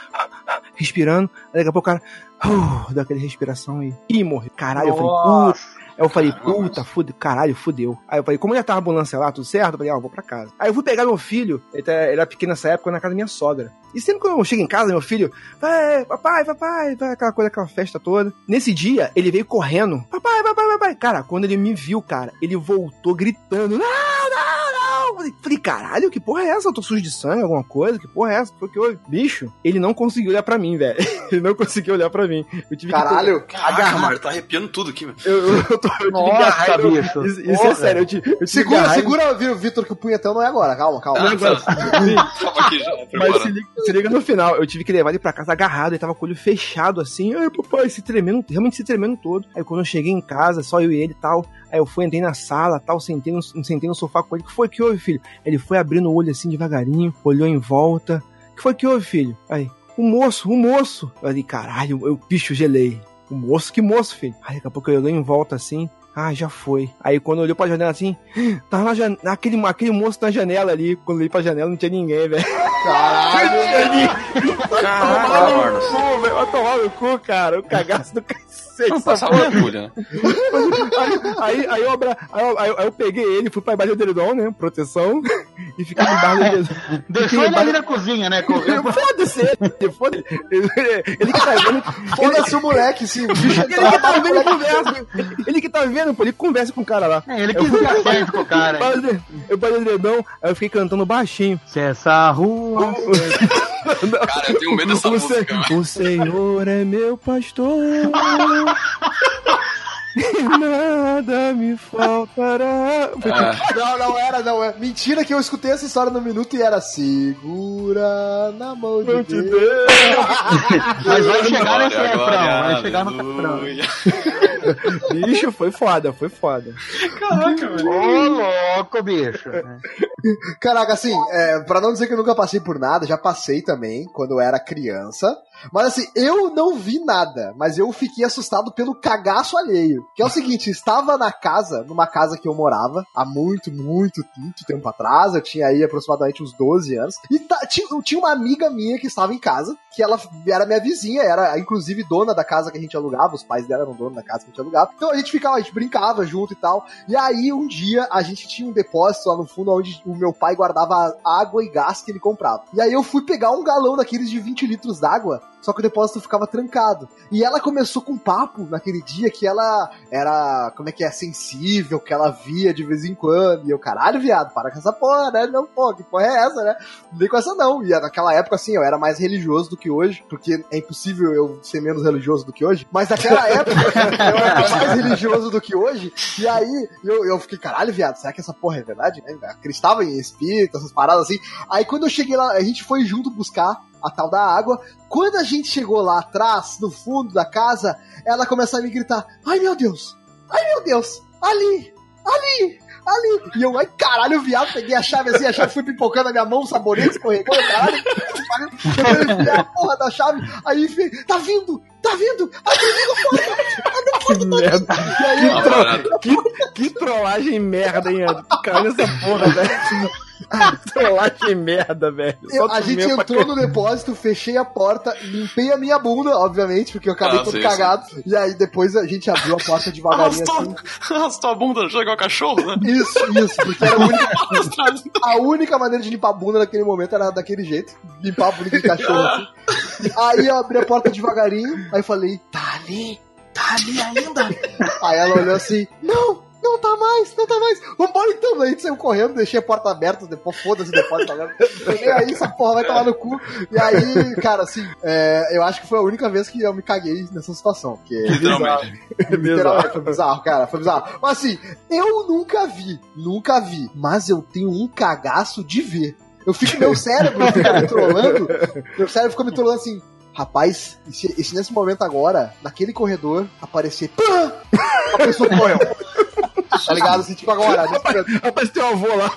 respirando. Aí daqui a pouco o cara, uh, deu aquela respiração e, e morreu. Caralho, eu falei, puta. Aí eu falei, puta, fude, caralho, fudeu. Aí eu falei, como já tava a ambulância lá, tudo certo? Eu falei, ah, eu vou pra casa. Aí eu fui pegar meu filho, ele, tá- ele era pequeno nessa época, na casa da minha sogra. E sempre quando eu chego em casa, meu filho, vai, papai, papai, vai, aquela coisa, aquela festa toda. Nesse dia, ele veio correndo, papai, papai, papai. Cara, quando ele me viu, cara, ele voltou gritando, não, não, não. Falei, falei, caralho, que porra é essa? Eu tô sujo de sangue, alguma coisa? Que porra é essa? Foi que? Bicho, ele não conseguiu olhar pra mim, velho. Ele não conseguiu olhar pra mim. Eu tive Caralho. Caraca, mano, tá arrepiando tudo aqui, velho. que. Eu, eu, eu tô, eu tive que Nossa, agarrar, eu- bicho. Isso, isso é sério, eu tive, eu tive que Segura, agarrar, segura, viu, Vitor, que o punhetão não é agora. Calma, calma. Ah, tá. Tava aqui já, Mas se liga, se liga no final, eu tive que levar ele pra casa agarrado, ele tava com o olho fechado assim, ai papai, se tremendo, realmente se tremendo todo. Aí quando eu cheguei em casa, só eu e ele e tal, aí eu fui, entrei na sala tal, sentei no, sentei no sofá com ele, o que foi que houve, filho? Ele foi abrindo o olho assim devagarinho, olhou em volta, o que foi que houve, filho? Aí, o moço, o moço. Eu falei, caralho, eu, bicho, gelei. O moço, que moço, filho? Aí daqui a pouco eu olhei em volta assim, ah, já foi. Aí quando olhou pra janela assim, tava na jan... aquele, aquele moço na janela ali. Quando eu olhei pra janela não tinha ninguém, velho. Caralho. Cu, velho. Vai tomar no cu, cara. O cagaço do cacete. Essa passava porra. agulha, né? aí, aí, eu abra... aí, eu, aí eu- aí eu peguei ele, fui pra embaixo do edredom, né? Proteção. E fiquei embaixo do edredom. Deixou ele ali na cozinha, né? Foda-se ele. Foda-se. Ele, ele que tá vendo. Foda-se o moleque, sim. Ele que tá vendo conversa. Ele que tá vendo, pô. Ele conversa com o cara lá. É, ele quis ficar certo com o cara. Eu parei o edredom, aí eu fiquei cantando baixinho. Se essa rua. Cara, eu tenho medo dessa o, música, se- o Senhor é meu pastor. e nada me faltará. Ah, Não, não era, não é. Mentira que eu escutei essa história no minuto e era segura na mão de Deus. deu. Mas vai chegar nesse refrão. Vai chegar no refrão. Bicho, foi foda, foi foda. Caraca, velho. Ô, louco, bicho. Caraca, assim, é, pra não dizer que eu nunca passei por nada, já passei também quando eu era criança. Mas assim, eu não vi nada, mas eu fiquei assustado pelo cagaço alheio. Que é o seguinte, estava na casa, numa casa que eu morava, há muito, muito, muito tempo atrás, eu tinha aí aproximadamente uns 12 anos, e tinha, uma amiga minha que estava em casa, que ela era minha vizinha, era inclusive dona da casa que a gente alugava, os pais dela eram donos da casa que a gente alugava. Então a gente ficava, a gente brincava junto e tal. E aí um dia a gente tinha um depósito lá no fundo onde o meu pai guardava água e gás que ele comprava. E aí eu fui pegar um galão daqueles de 20 litros d'água só que o depósito ficava trancado. E ela começou com um papo naquele dia que ela era, como é que é, sensível, que ela via de vez em quando. E eu, caralho, viado, para com essa porra, né? Não, pô, que porra é essa, né? Não vem com essa não. E naquela época, assim, eu era mais religioso do que hoje, porque é impossível eu ser menos religioso do que hoje. Mas naquela época, eu era mais religioso do que hoje. E aí, eu, eu fiquei, caralho, viado, será que essa porra é verdade? Né? Acreditava em espírito, essas paradas assim. Aí quando eu cheguei lá, a gente foi junto buscar a tal da água. Quando a gente chegou lá atrás, no fundo da casa, ela começa a me gritar: Ai meu Deus! Ai meu Deus! Ali! Ali! Ali! E eu, ai caralho, viado, peguei a chave assim, a chave foi pipocando na minha mão, sabonete, escorregou, caralho. Eu enfiei a porra da chave, aí enfim, tá vindo! Tá vindo! Abriu a porta! Abre a porta! E aí. Que, que trollagem merda, hein, André? Caiu nessa porra, velho. trollagem merda, velho. Eu- a gente entrou no depósito, fechei a porta, limpei a minha bunda, obviamente, porque eu acabei Ah, todo sim, cagado. E aí depois a gente abriu a porta devagarinho assim. Arrastou a bunda, chegou o cachorro, né? Isso, isso, porque era a única, a única maneira de limpar a bunda naquele momento era daquele jeito. Limpar a bunda de cachorro assim. Aí eu abri a porta devagarinho, aí falei, tá ali, tá ali ainda. Aí ela olhou assim, não, não tá mais, não tá mais. Vambora então. Aí a gente saiu correndo, deixei a porta aberta, depois foda-se depois, tá vendo? E aí essa porra vai tomar no cu. E aí, cara, assim, é, eu acho que foi a única vez que eu me caguei nessa situação. Porque é Literalmente. Literalmente, foi bizarro, cara, foi bizarro. Mas assim, eu nunca vi, nunca vi, mas eu tenho um cagaço de ver. Eu fico, meu cérebro fica me trolando, meu cérebro fica me trolando assim, rapaz, e se, e se nesse momento agora, naquele corredor, aparecer, pã, a pessoa morreu. Tá ligado? Assim, tipo agora, nesse momento. Rapaz, teu avô lá.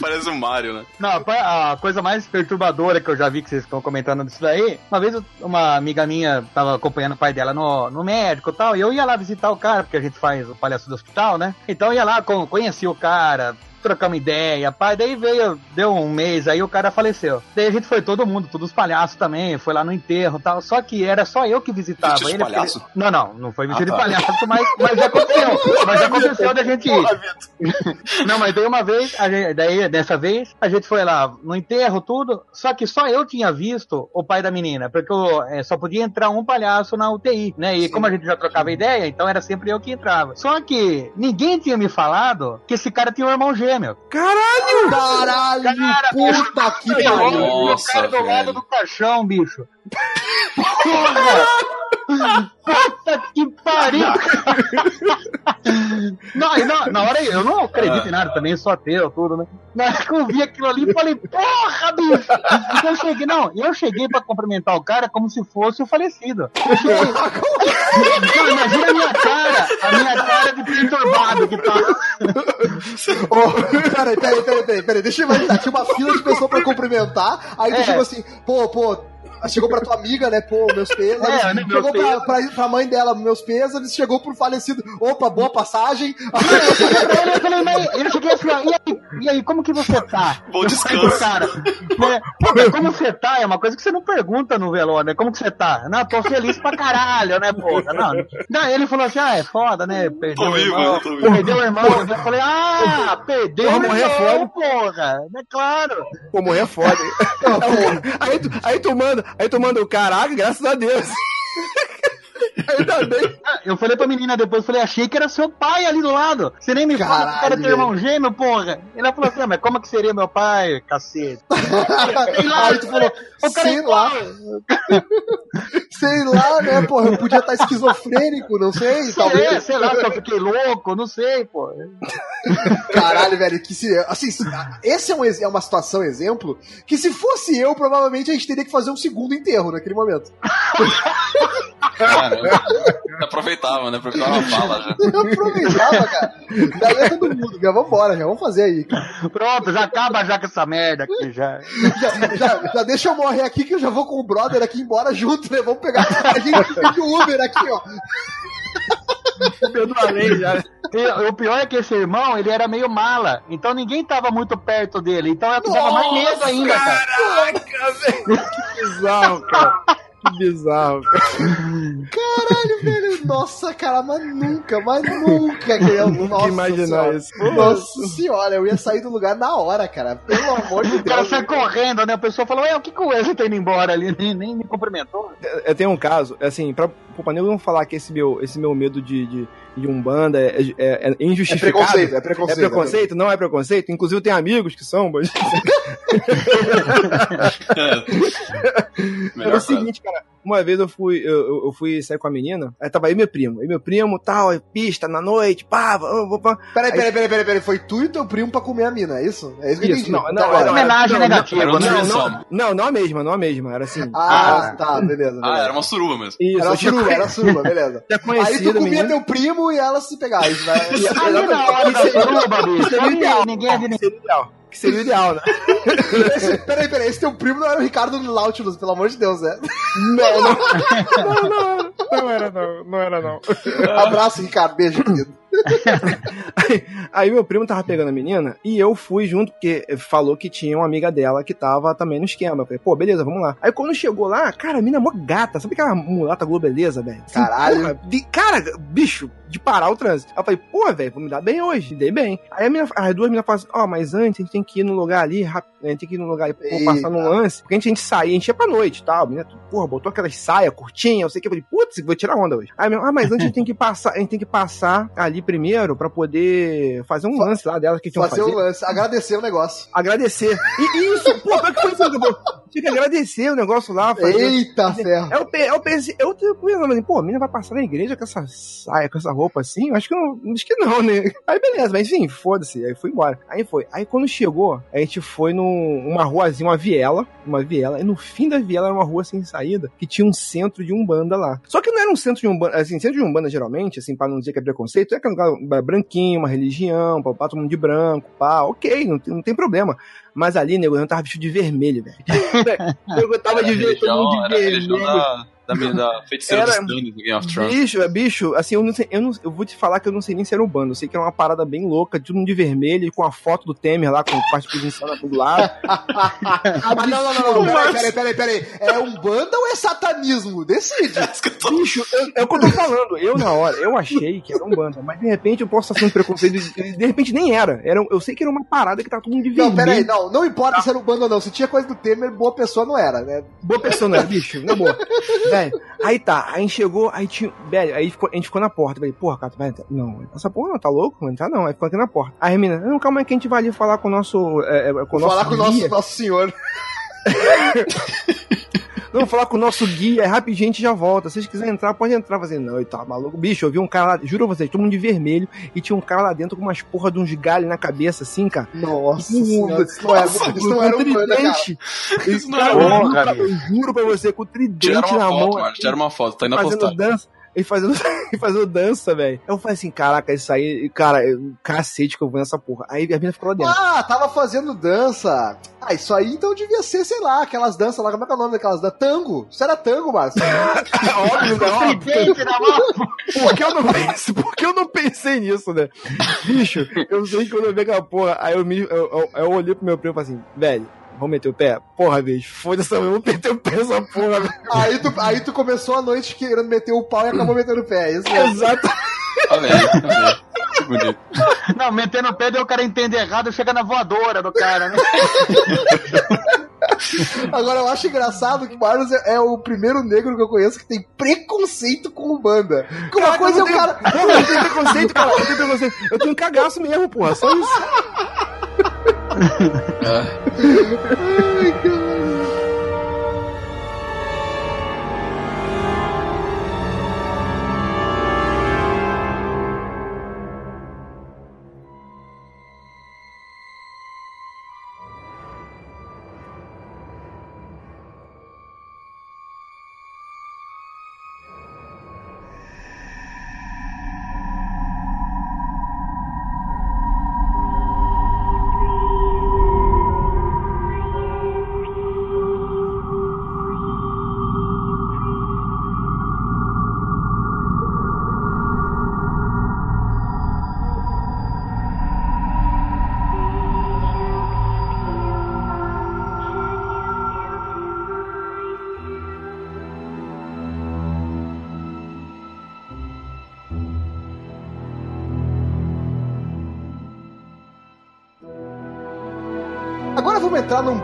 Parece o Mario, né? Não, a coisa mais perturbadora que eu já vi que vocês estão comentando disso daí, uma vez uma amiga minha tava acompanhando o pai dela no, no médico e tal, e eu ia lá visitar o cara, porque a gente faz o palhaço do hospital, né? Então eu ia lá, con- conheci o cara, trocamos ideia, pai, daí veio, deu um mês, aí o cara faleceu. Daí a gente foi todo mundo, todos os palhaços também, foi lá no enterro e tal, só que era só eu que visitava Vestido ele. palhaço? Não, não, não foi vestido Ah, tá. de palhaço, mas, mas já aconteceu, mas já aconteceu da gente ir. Não, mas daí uma vez, a gente- daí dessa vez, a gente foi lá no enterro, tudo, só que só eu tinha visto o pai da menina, porque eu, é, só podia entrar um palhaço na UTI, né? E como a gente já trocava ideia, então era sempre eu que entrava. Só que ninguém tinha me falado que esse cara tinha um irmão gêmeo. Caralho, Cara, puta que pariu. Nossa, do lado do caixão, bicho. Porra! Puta que pariu! Não, na, na hora eu não acredito em nada também, sou ateu, tudo, né? Na hora que eu vi aquilo ali, falei, porra, bicho! Então eu cheguei, não, eu cheguei pra cumprimentar o cara como se fosse o falecido. Eu cheguei. Não, imagina a minha cara, a minha cara de perturbado que tá. Peraí, peraí, peraí, peraí, peraí, deixa eu imaginar. Tinha uma fila de pessoas pra cumprimentar, aí tu É. chegou assim, pô, pô. Chegou pra tua amiga, né? Pô, meus pesos. É, né, chegou pra, pra, pra mãe dela, meus pesos. Chegou pro falecido. Opa, boa passagem. Eu cheguei pra ele, eu falei, mas eu cheguei assim, ó, e aí, e aí, como que você tá? Bom descanso. Cara, né, pô, como você tá? É uma coisa que você não pergunta no velório, né? Como que você tá? Não, tô feliz pra caralho, né, porra? Não, não, ele falou assim, ah, é foda, né? Perdeu Tô o vivo, irmão, tô vivo. perdeu o irmão. Eu falei, ah, perdeu Porra, o morrer é irmão, porra. É claro. Pô, morrer é foda. aí, tu, aí tu manda, aí tu manda o caraca, graças a Deus. Ainda bem. Eu falei pra menina depois, falei, achei que era seu pai ali do lado. Você nem me fala que cara Caralho, tem irmão gêmeo, porra. Ela falou assim, ah, mas como que seria meu pai, cacete? Aí tu falou, O cara sei é lá. sei lá, né, porra? Eu podia estar esquizofrênico, não sei, Sei, talvez. sei lá, se eu fiquei louco, não sei, pô. Caralho, velho, que se. Assim, se- esse é, um, é uma situação, exemplo, que se fosse eu, provavelmente a gente teria que fazer um segundo enterro naquele momento. Caramba. Aproveitava, né? Aproveitava a fala já. Eu aproveitava, cara. Daí é todo mundo, já vambora, já vamos fazer aí, cara. Pronto, já acaba já com essa merda aqui já. Já, já- já deixa eu morrer aqui que eu já vou com o brother aqui embora junto, né? Vamos pegar. A gente o Uber aqui, ó. Perdoarei já. E, o pior é que esse irmão, ele era meio mala, então ninguém tava muito perto dele, então eu dava mais medo ainda, cara. Caraca, velho. Que bizarro, cara. Que bizarro, cara. Caralho, velho. Nossa, cara, mas nunca, mas nunca que eu Nunca nossa imaginar senhora. isso. Nossa senhora, eu ia sair do lugar na hora, cara. Pelo amor de O cara Deus. sai correndo, né? A pessoa falou, ué, o que, que o Wesley tá indo embora ali? Nem, nem me cumprimentou. Eu tenho um caso, assim, pra o Panelo não falar que esse meu, esse meu medo de, de, de Umbanda é, é, é É injustificado. preconceito, é É preconceito. preconceito? Não é preconceito? Inclusive eu tenho amigos que são, mas É. Era o seguinte, cara. Uma vez eu fui, eu, eu- eu fui sair com a menina, aí tava aí meu primo, aí meu primo, tal, aí pista na noite, pá, vamos, vamos. Peraí, peraí, peraí, peraí, peraí. Foi tu e teu primo pra comer a mina, é isso? É isso que eu Isso, entendi. não, não, não, Homenagem não, negativa, né? Não, não, não, não a mesma, não a mesma, era assim. Ah, tá, beleza. Ah, era uma suruba mesmo. Isso, Era eu a suruba, era a suruba, beleza. tinha Aí conhecido tu comia menina. teu primo e ela se pegava. Isso, né? Ali na hora da bicho. seria ali ideal. Ninguém é seria o ideal. Que seria o ideal, né? Esse- Peraí, peraí, esse teu primo não era o Ricardo Nautilus, pelo amor de Deus, né? Não, não. Não, não, não era não, não era não. Abraço, Ricardo, beijo, querido. Aí, aí meu primo tava pegando a menina e eu fui junto, porque falou que tinha uma amiga dela que tava também no esquema. Eu falei, pô, beleza, vamos lá. Aí quando chegou lá, cara, a mina é mó gata. Sabe aquela mulata globeleza, velho? Caralho. porra, de, cara, bicho, de parar o trânsito. Aí eu falei, pô, velho, vou me dar bem hoje. Me dei bem. Aí a mina, as duas meninas falam assim, ó, mas antes a gente tem que ir no lugar ali, a gente tem que ir no lugar ali, pô, passar no lance. Porque a gente, a gente saía, a gente ia pra noite e tal. A menina, porra, botou aquelas saias curtinhas, eu sei que eu falei, putz, vou tirar onda hoje. Aí menina, ah, mas antes a gente tem que passar, a gente tem que passar ali primeiro pra poder fazer um lance lá dela que tinham Fazer o lance, agradecer o negócio. Agradecer. E isso, pô, pior que foi isso. Tinha que agradecer o negócio lá. fazer- Eita ferro. eu, eu pensei, eu pensando, assim, pô, a menina vai passar na igreja com essa saia, com essa roupa assim? Eu acho que não, acho que não, né? Aí beleza, mas enfim, foda-se. Aí fui embora. Aí foi. Aí quando chegou, a gente foi numa ruazinha, uma viela, uma viela, e no fim da viela era uma rua sem saída, que tinha um centro de Umbanda lá. Só que não era um centro de Umbanda, assim, centro de Umbanda geralmente, assim, pra não dizer que é preconceito, é aquele lugar branquinho, uma religião, pá, todo mundo de branco, pá, ok, não tem, não tem problema. Mas ali, nego, eu tava vestido de vermelho, velho. eu tava de, ver- todo mundo de vermelho. Da, da, da feiticeira Era- dos Stannis do Game of Thrones. Bicho, é bicho, assim, eu não sei, eu, não, eu vou te falar que eu não sei nem se era um bando. Eu sei que era uma parada bem louca, todo mundo de vermelho, com a foto do Temer lá, com parte posição do lado. Ah, não, não, não, não, peraí, peraí, peraí, peraí. É Umbanda ou é satanismo? Decide. Bicho, eu- é o que eu tô falando. Eu, na hora, eu achei que era um bando, mas de repente eu posso estar sendo preconceito, de repente nem era. era. Eu sei que era uma parada que tá todo mundo de Não, vermelho. peraí, não, não importa se era Umbanda ou não. Se tinha coisa do Temer, boa pessoa não era, né? Boa pessoa, né, bicho? Na boa. Velho, aí tá, aí chegou, aí tinha. Velho, aí ficou- a gente ficou na porta. Falei, porra, cara, tu vai entrar? Não, essa porra não, tá louco? Não entrar não. Aí ficou aqui na porta. Aí a menina, não, calma aí que a gente vai ali falar com o nosso. É, é, com o Vou falar nosso com o nosso, guia. nosso senhor. Não, falar com o nosso guia, é rapidinho a gente já volta. Se vocês quiserem entrar, pode entrar. Fazer, não, e tá maluco. Bicho, eu vi um cara lá, juro a vocês, todo mundo de vermelho, e tinha um cara lá dentro com umas porra de uns galhos na cabeça, assim, cara. Nossa senhora, isso não era, isso não era Umbanda, cara. tridente. Isso não era juro cara. pra- eu juro pra você, com tridente Tiraram uma na foto, mão. Tiraram uma foto, tá postagem. dança. E fazendo, e fazendo dança, velho. Eu falei assim, caraca, isso aí, cara, cacete que eu vou nessa porra. Aí a mina ficou lá dentro. Ah, tava fazendo dança. Ah, isso aí então devia ser, sei lá, aquelas danças lá. Como é que é o nome daquelas danças? Tango. Isso era tango, Márcio. óbvio, né? Óbvio. Por que eu não pensei, por que eu não pensei nisso, né? Bicho, eu sei que quando eu vi aquela porra, aí eu, me, eu, eu, eu olhei pro meu primo e falei assim, velho, vamos meter o pé? Porra, bicho, foda-se, eu vou meter o pé nessa porra, velho. aí, tu, aí tu começou a noite querendo meter o pau e acabou metendo o pé. é Isso mesmo. Exato. Olha aí, olha aí. Que bonito. Não, metendo o pé, daí o cara entende errado, chega na voadora do cara, né? Agora, eu acho engraçado que o Marlos é, é o primeiro negro que eu conheço que tem preconceito com o banda. Porque uma Caraca, coisa é eu o cara. eu não tenho preconceito, cara. Eu tenho preconceito. Eu tenho um cagaço mesmo, porra. Só isso. Ah, Ai, cara.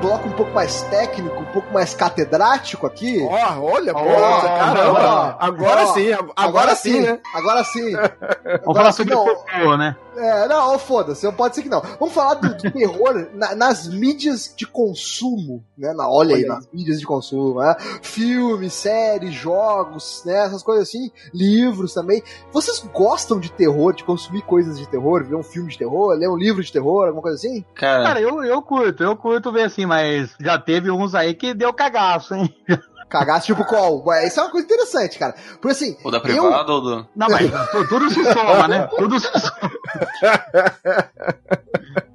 Bloco um pouco mais técnico, um pouco mais catedrático aqui. Ó, olha, pô, Ó, caramba. ó, agora ó, sim, agora, sim, né? Agora sim. Vamos falar sobre não, cocô, né? É, não, foda-se, pode ser que não. Vamos falar do, do terror na- nas mídias de consumo, né? Na, olha, aí, Olha aí. nas mídias de consumo, né? Filmes, séries, jogos, né? Essas coisas assim, livros também. Vocês gostam de terror, de consumir coisas de terror, ver um filme de terror, ler um livro de terror, alguma coisa assim? Cara, Cara, eu, eu curto, eu curto ver assim, mas já teve uns aí que deu cagaço, hein? Cagaço tipo qual? Ué, isso é uma coisa interessante, cara. Porque assim, o da privada ou do. Não, mas tu- tudo se soma, né? Tudo se soma.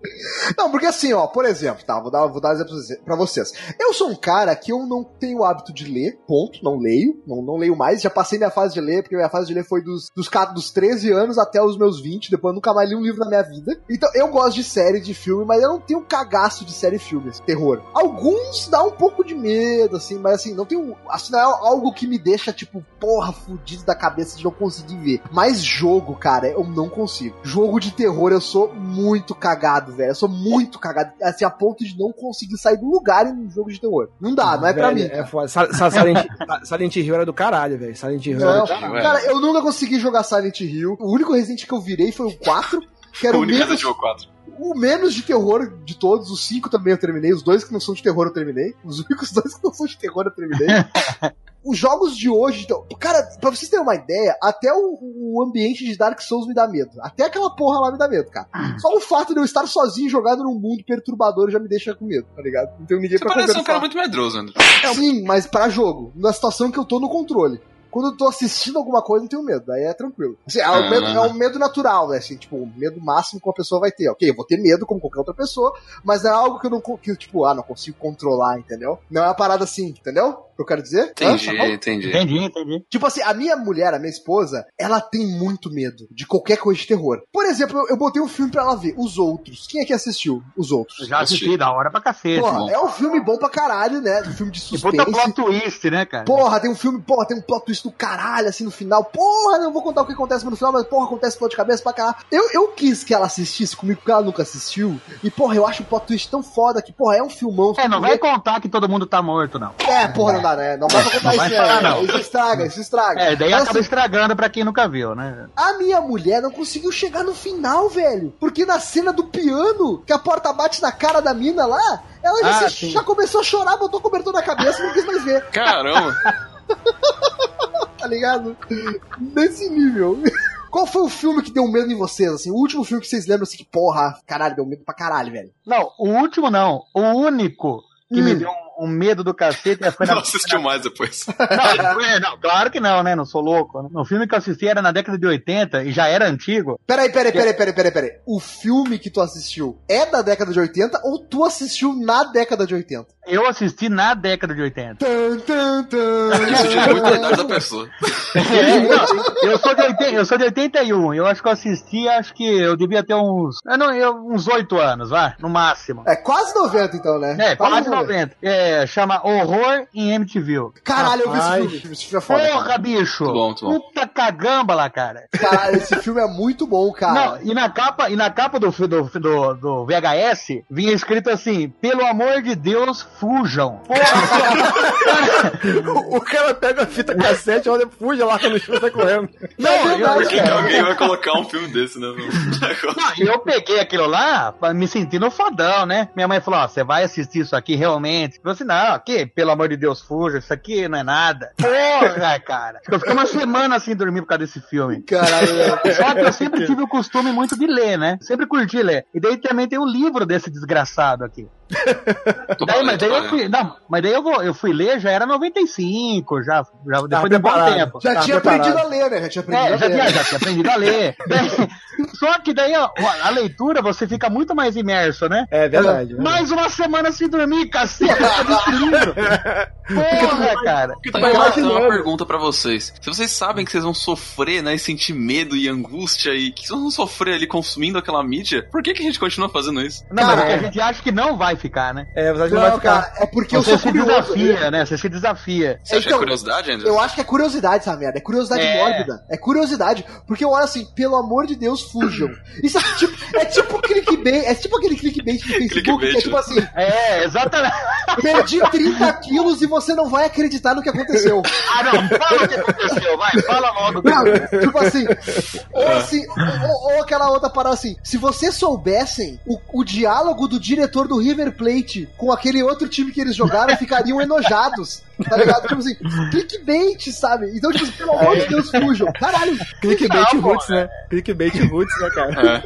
Não, porque assim, ó, por exemplo, tá, vou dar, vou dar exemplo pra vocês. Eu sou um cara que eu não tenho o hábito de ler, ponto, não leio, não, não leio mais, já passei minha fase de ler, porque minha fase de ler foi dos, dos, dos 13 anos até os meus 20, depois eu nunca mais li um livro na minha vida. Então, eu gosto de série, de filme, mas eu não tenho cagaço de série e filme, assim, terror. Alguns dá um pouco de medo, assim, mas assim, não um, assim, não é algo que me deixa, tipo, porra, fudido da cabeça de não conseguir ver. Mas jogo, cara, eu não consigo. Jogo de terror, eu sou muito cagado, velho. Eu sou muito cagado, assim, a ponto de não conseguir sair do lugar em um jogo de terror. Não dá, não é pra Velho, mim. É foda. Sa- sa- Silent, Silent Hill era do caralho, velho. Silent Hill era Não, do caralho. cara, eu nunca consegui jogar Silent Hill. O único Resident que eu virei foi o 4, que era O o único menos, Resident Evil 4. o menos de terror de todos. Os 5 também eu terminei. Os dois que não são de terror eu terminei. Os únicos dois que não são de terror eu terminei. Os jogos de hoje, então, cara, pra vocês terem uma ideia, até o, o ambiente de Dark Souls me dá medo. Até aquela porra lá me dá medo, cara. Só o fato de eu estar sozinho jogado num mundo perturbador já me deixa com medo, tá ligado? Não tenho ninguém Você pra parece um conversar. cara muito medroso, André. Sim, mas pra jogo. Na situação que eu tô no controle. Quando eu tô assistindo alguma coisa, eu não tenho medo. Daí é tranquilo. Assim, é, um Ah. medo, é um medo natural, né? Assim, tipo, o medo máximo que uma pessoa vai ter. Ok, eu vou ter medo como qualquer outra pessoa, mas não é algo que eu não, que, tipo, ah, não consigo controlar, entendeu? Não é uma parada assim, entendeu? Que eu quero dizer? Entendi, Tá entendi. Entendi, entendi. Tipo assim, a minha mulher, a minha esposa, ela tem muito medo de qualquer coisa de terror. Por exemplo, eu, eu botei um filme pra ela ver, Os Outros. Quem é que assistiu Os Outros? Já assisti, da hora pra cacete. Porra, bom. é um filme bom pra caralho, né? Um filme de Que puta suspense. plot twist, né, cara? Porra, tem um filme, porra, tem um plot twist do caralho, assim, no final. Porra, não vou contar o que acontece no final, mas porra, acontece plot de cabeça pra caralho. Eu, eu quis que ela assistisse comigo, porque ela nunca assistiu. E, porra, eu acho o plot twist tão foda que, porra, é um filmão. É, não vai contar que todo mundo tá morto, não. É, porra, não dá, né? Não dá pra contar isso, falar, né? não. Isso estraga, isso estraga. É, daí Mas, acaba assim, estragando pra quem nunca viu, né? a minha mulher não conseguiu chegar no final, velho. Porque na cena do piano, que a porta bate na cara da mina lá, ela já, Ah, se- já começou a chorar, botou o cobertor na cabeça e não quis mais ver, Caramba. tá ligado? Nesse nível. Qual foi o filme que deu medo em vocês, assim? O último filme que vocês lembram, assim, que porra, caralho, deu medo pra caralho, velho. Não, o último não. O único que Hum. me deu um, medo do cacete foi na. Não assistiu mais depois. Não, é, não, claro que não, né? Não sou louco. né? O filme que eu assisti era na década de 80 e já era antigo. Peraí, peraí, peraí, peraí, peraí, peraí. O filme que tu assistiu é da década de 80 ou tu assistiu na década de 80? Eu assisti na década de 80. Tan, tan, tan. Isso diz muito a idade da pessoa. É, não, eu, sou de 80, eu sou de 81. Eu acho que eu assisti, acho que eu devia ter uns. Eu não, eu, uns 8 anos, vai, no máximo. É quase 90, então, né? É, quase 90. É, chama Horror em MTV. Caralho, eu vi esse Rapaz. filme. Esse filme é foda. Porra, bicho! Muito bom, muito bom. Puta cagamba lá, cara. Caralho, esse filme é muito bom, cara. Não, e na capa, e na capa do, do, do, do VHS vinha escrito assim: pelo amor de Deus, fujam. Porra, O cara pega a fita cassete, olha, fuja lá no chão e sai correndo. Não, é verdade, que cara. alguém vai colocar um filme desse, né? Não, e eu peguei aquilo lá, me sentindo fodão, né? Minha mãe falou: Ó, você vai assistir isso aqui realmente? Eu falei assim: não, aqui, pelo amor de Deus, fuja, isso aqui não é nada. Porra, cara. Eu fiquei uma semana assim dormindo por causa desse filme. Caralho. Só que eu sempre tive o costume muito de ler, né? Sempre curti ler. E daí também tem o livro desse desgraçado aqui. Daí, mas daí eu fui, não, mas daí eu, vou, eu fui ler, já era 95, já, já depois de um bom tempo. Já tinha preparado. aprendido a ler, né? Já tinha aprendido É, a já ler. tinha, já tinha aprendido a ler. Daí- só que daí ó, a leitura você fica muito mais imerso, né? É verdade. verdade. Mais uma semana sem dormir, cacete, desse livro. Porra, cara. Porque Tá também uma, pergunta pra vocês. Se vocês sabem que vocês vão sofrer, né, e sentir medo e angústia e que vocês vão sofrer ali consumindo aquela mídia, por que, que a gente continua fazendo isso? Não, Cara, é. a gente acha que não vai ficar, né? É, você não vai ficar. cara, é porque eu Você sou se curioso. desafia, né? Você se desafia. Você acha que é Então, curiosidade, André? Eu acho que é curiosidade essa merda. É curiosidade É. mórbida. É curiosidade. Porque eu olho assim, pelo amor de Deus, fujam. Isso é tipo, é tipo clickbait. É tipo aquele clickbait do Facebook Clickbait, que é tipo né? assim: É, exatamente. perdi 30 quilos e você não vai acreditar no que aconteceu. Ah, não, fala o que aconteceu, vai, fala logo. Não, tipo assim, ou assim, ou, ou aquela outra parada assim, se vocês soubessem o, o diálogo do diretor do River Plate com aquele outro time que eles jogaram, ficariam enojados. Tá ligado? Tipo assim, clickbait, sabe? Então, tipo assim, pelo amor de Deus, fujam. Caralho. Clickbait Não, Roots, né? Clickbait Roots, né, cara?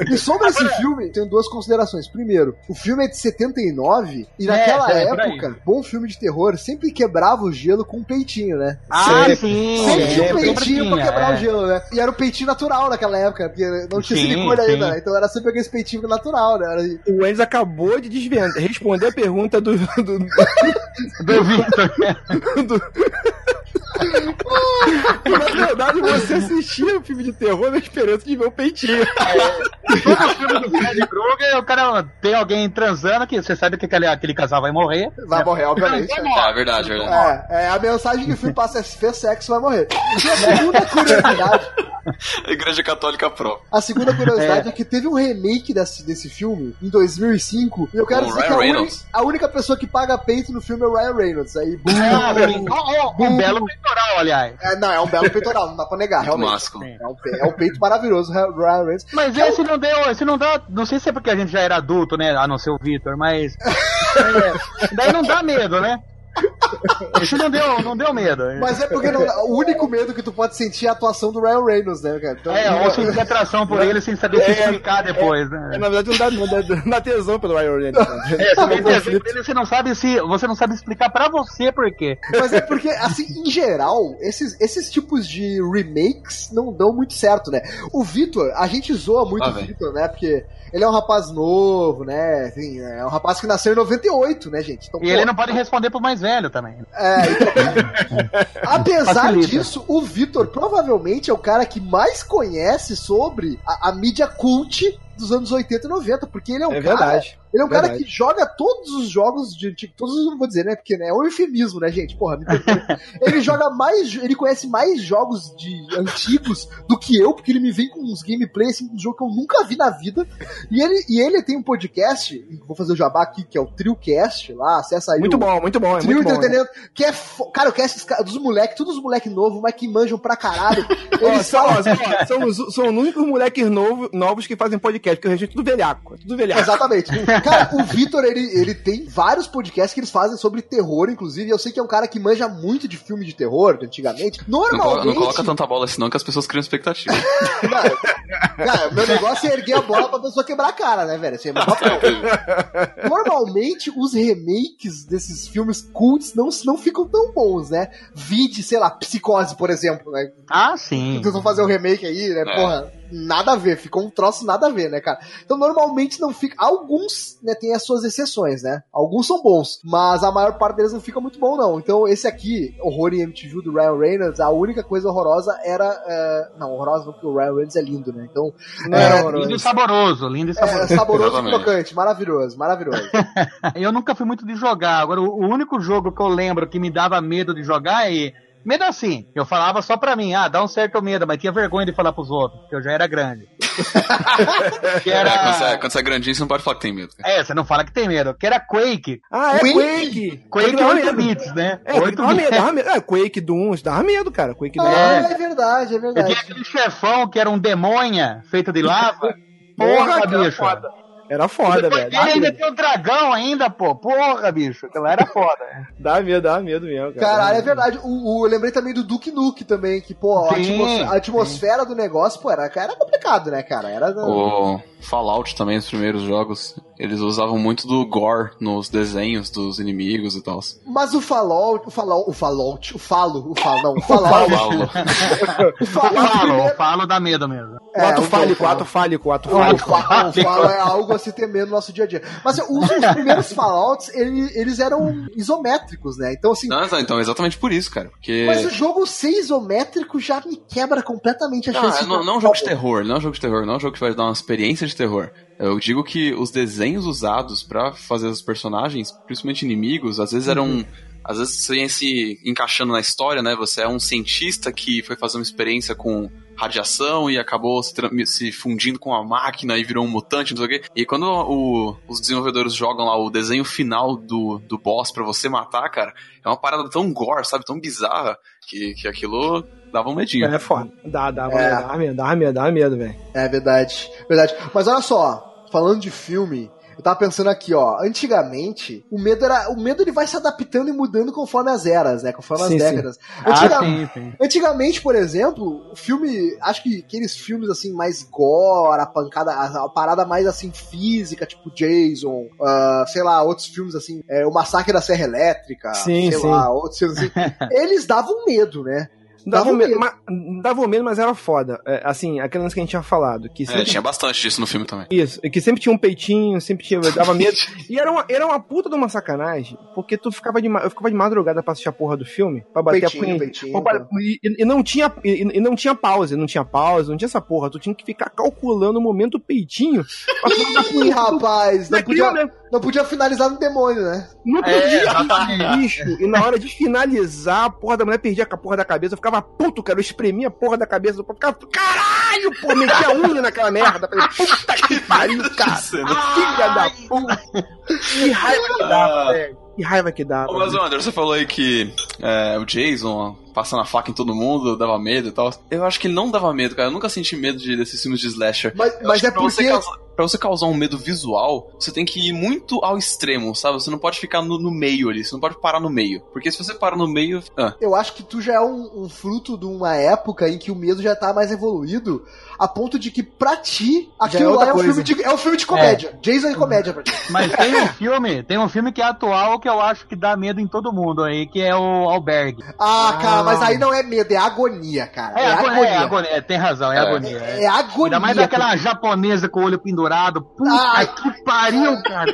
É. E sobre esse filme, tenho duas considerações. Primeiro, o filme é de 79 e É, naquela é, aí. época, bom filme de terror sempre quebrava o gelo com um peitinho, né? Ah, Sempre. sim. Sempre tinha um peitinho pra quebrar é. o gelo, né? E era um peitinho natural naquela época, porque não tinha Sim, silicone sim. ainda, né? Então era sempre aquele peitinho natural, né? Era- O Enzo acabou de desviar, responder a pergunta do. do, Do Victor. do- Na verdade, você assistia o filme de terror na esperança de ver o peitinho. Todo filme do Fred Krueger, o cara tem alguém transando que você sabe que aquele, aquele casal vai morrer. Vai morrer, obviamente. Vai né? morrer. É verdade, é verdade. É, é, a mensagem que o filme passa é se fez sexo, vai morrer. E a segunda curiosidade, A Igreja Católica Pro. a segunda curiosidade é. que teve um remake desse, desse filme em 2005, e eu quero Com dizer Ryan que a, Reynolds. a única pessoa que paga peito no filme é o Ryan Reynolds. Aí, bum, Ah, um belo peitoral, aliás. É, não, é um belo peitoral, não dá pra negar, realmente. É um, é um peito maravilhoso, Ryan Reynolds. Mas esse não deu, esse não dá. Não sei se é porque a gente já era adulto, né? A não ser o Victor, mas. é, daí não dá medo, né? Esse não deu, não deu medo. Mas é porque não- o único medo que tu pode sentir é a atuação do Ryan Reynolds, né, cara? Então, É, ou sentir atração por ele sem saber se É, explicar depois, É, né? na verdade, não dá, não dá, não dá tesão pelo Ryan Reynolds. né? É, você tem tesão conflito. por ele, você não sabe se. Você não sabe explicar pra você por quê. Mas é porque, assim, em geral, esses, esses tipos de remakes não dão muito certo, né? O Vitor, a gente zoa muito Ah, o. Vitor, né? Porque ele é um rapaz novo, né? Enfim, é um rapaz que nasceu em 98, né, gente? Então, E pô, ele não pode responder pro mais velho também. É, então- Apesar Facilita. disso, o Vitor provavelmente é o cara que mais conhece sobre a, a mídia cult dos anos 80 e 90, porque ele é um É cara verdade. Ele é um cara Verdade. que joga todos os jogos de antigo. Todos não vou dizer, né? Porque né, é um eufemismo, né, gente? Porra, me ele joga mais. Ele conhece mais jogos de antigos do que eu, porque ele me vem com uns gameplays, assim, um jogo que eu nunca vi na vida. E ele, e ele tem um podcast, vou fazer o jabá aqui, que é o TrioCast, lá, acessa aí. Muito o, bom, muito bom, é Trio muito bom. né? Entretenimento, que é. Cara, eu quero esses caras, dos moleques, todos os moleques novos, mas que manjam pra caralho. Eles são, são, são os únicos moleques novo, novos que fazem podcast, porque o resto é tudo velhaco. é Tudo velhaco. Exatamente. Cara, o Vitor, ele, ele tem vários podcasts que eles fazem sobre terror, inclusive. Eu sei que é um cara que manja muito de filme de terror, de antigamente. Não, Normalmente. não coloca tanta bola assim, não, que as pessoas criam expectativa. Não, cara, meu negócio é erguer a bola pra pessoa quebrar a cara, né, velho? Assim, é meu papel. Normalmente, os remakes desses filmes cults não, não ficam tão bons, né? Vide, sei lá, Psicose, por exemplo, né? Ah, sim. Tentam fazer um remake aí, né? É. Porra, nada a ver, ficou um troço nada a ver, né, cara? Então normalmente não fica. Alguns, né, tem as suas exceções, né? Alguns são bons, mas a maior parte deles não fica muito bom, não. Então esse aqui, Horror em MTV do Ryan Reynolds, a única coisa horrorosa era. é, Não, horrorosa não, porque o Ryan Reynolds é lindo, né? Então. Não é, era Lindo e saboroso, lindo e É, saboroso. saboroso e crocante, maravilhoso, maravilhoso. Eu nunca fui muito de jogar. Agora, o único jogo que eu lembro que me dava medo de jogar é. Medo assim, eu falava só pra mim, ah, dá um certo medo, mas tinha vergonha de falar pros outros, porque eu já era grande. que É, quando, você, era. quando você é grandinho, você não pode falar que tem medo. cara. É, você não fala que tem medo, que era Quake. Ah, é Quake? Quake! Quake dava 8 medo. bits, né? É, Quake 8 dava medo, bits. dava medo. É, Quake do 1, dava medo, cara. Quake do 1. Ah, é verdade, é Eu tinha verdade. aquele chefão que era um demonha feito de lava. Porra, Porra, bicho. foda. Era foda, velho. dele Dá ainda tem o dragão ainda, pô. Porra, bicho. Aquela era foda. Dá medo, dá medo mesmo, cara. Caralho, é verdade. O, o- eu lembrei também do Duke Nuke também, que, pô, a, Sim, a atmosfera do negócio, pô, era, era complicado, né, cara? Era. O Fallout também, os primeiros jogos, eles usavam muito do gore nos desenhos dos inimigos e tal. Mas o Fallout, o Fallout, o Fallout, o Falo, o Falo, não, o Fallout. Falo. O falo, primeiro- eu falo dá medo mesmo. O ato É, fálico, o o ato fálico, o ato O fálico. Falo, o Falo é algo a se temer no nosso dia a dia. Mas os, os primeiros Fallouts, ele- eles eram isométricos, né? Então, assim, Não, então, exatamente por isso, cara. Porque. mas o jogo ser isométrico já me quebra completamente a Não, chance é- não, não é um jogo de terror, não é um jogo de terror, não é um jogo que vai dar uma experiência de terror. Eu digo que os desenhos usados pra fazer os personagens, principalmente inimigos, às vezes eram. Uhum. Às vezes você ia se encaixando na história, né? Você é um cientista que foi fazer uma experiência com radiação e acabou se, se fundindo com a máquina e virou um mutante, não sei o quê. E quando o- os desenvolvedores jogam lá o desenho final do, do boss pra você matar, cara, é uma parada tão gore, sabe? Tão bizarra que, que aquilo dava um medinho. É foda. Dá, dá, É. dá medo, dá medo, dá medo, velho. É verdade, verdade. Mas olha só, falando de filme, eu tava pensando aqui, ó, antigamente, o medo era, o medo ele vai se adaptando e mudando conforme as eras, né, conforme Sim, as décadas. Ah, Antiga- sim, sim. Antigamente, por exemplo, o filme, acho que aqueles filmes assim mais gore, a pancada, a, parada mais assim física, tipo Jason, ah, sei lá, outros filmes assim, é, o Massacre da Serra Elétrica, Sim, sei lá, outros filmes assim, eles davam medo, né? Dava, Dava medo, medo. mas, dava medo, mas era foda. É, assim, aquele lance que a gente tinha falado. Que É, sempre tinha bastante disso no filme também. Isso, e que sempre tinha um peitinho, sempre tinha, dava medo. E era uma, era uma puta de uma sacanagem, porque tu ficava de, eu ficava de madrugada pra assistir a porra do filme, pra bater Peitinho, a punha. peitinho, pra- e, e- não tinha, e, e não tinha pausa, não tinha pausa, não tinha essa porra. Tu tinha que ficar calculando o momento do peitinho Ih, rapaz, não Daquilo, podia, né? Não podia finalizar no demônio, né? Não É, podia, exatamente. bicho. E na hora de finalizar, a porra da mulher perdia com a porra da cabeça. Eu ficava puto, cara. Eu espremia a porra da cabeça. Eu ficava, caralho, pô, metia a unha naquela merda. Falei, puta que pariu, cara. Filha da puta. Que raiva que dá, Ah. velho. Que raiva que dá. Ô, mas. Wander, você falou aí que é, o Jason passando a faca em todo mundo dava medo e tal. Eu acho que ele não dava medo, cara. Eu nunca senti medo de, desses filmes de slasher. Mas, mas é você, porque. causar, pra você causar um medo visual, você tem que ir muito ao extremo, sabe? Você não pode ficar no, no meio ali, você não pode parar no meio. Porque se você para no meio. Ah, Eu acho que tu já é um, um fruto de uma época em que o medo já tá mais evoluído, a ponto de que pra ti, aquilo outra lá é um, filme de, é um filme de comédia. Jason é comédia pra ti. Mas tem um filme, tem um filme que é atual que eu acho que dá medo em todo mundo aí, que é o Albergue. Ah, cara, mas aí não é medo, é agonia, cara. É, É, agonia, agonia. é agonia, tem razão, é, É. agonia. É, É. é agonia. Ainda mais aquela japonesa com o olho pendurado. Puta Ai. que pariu, cara.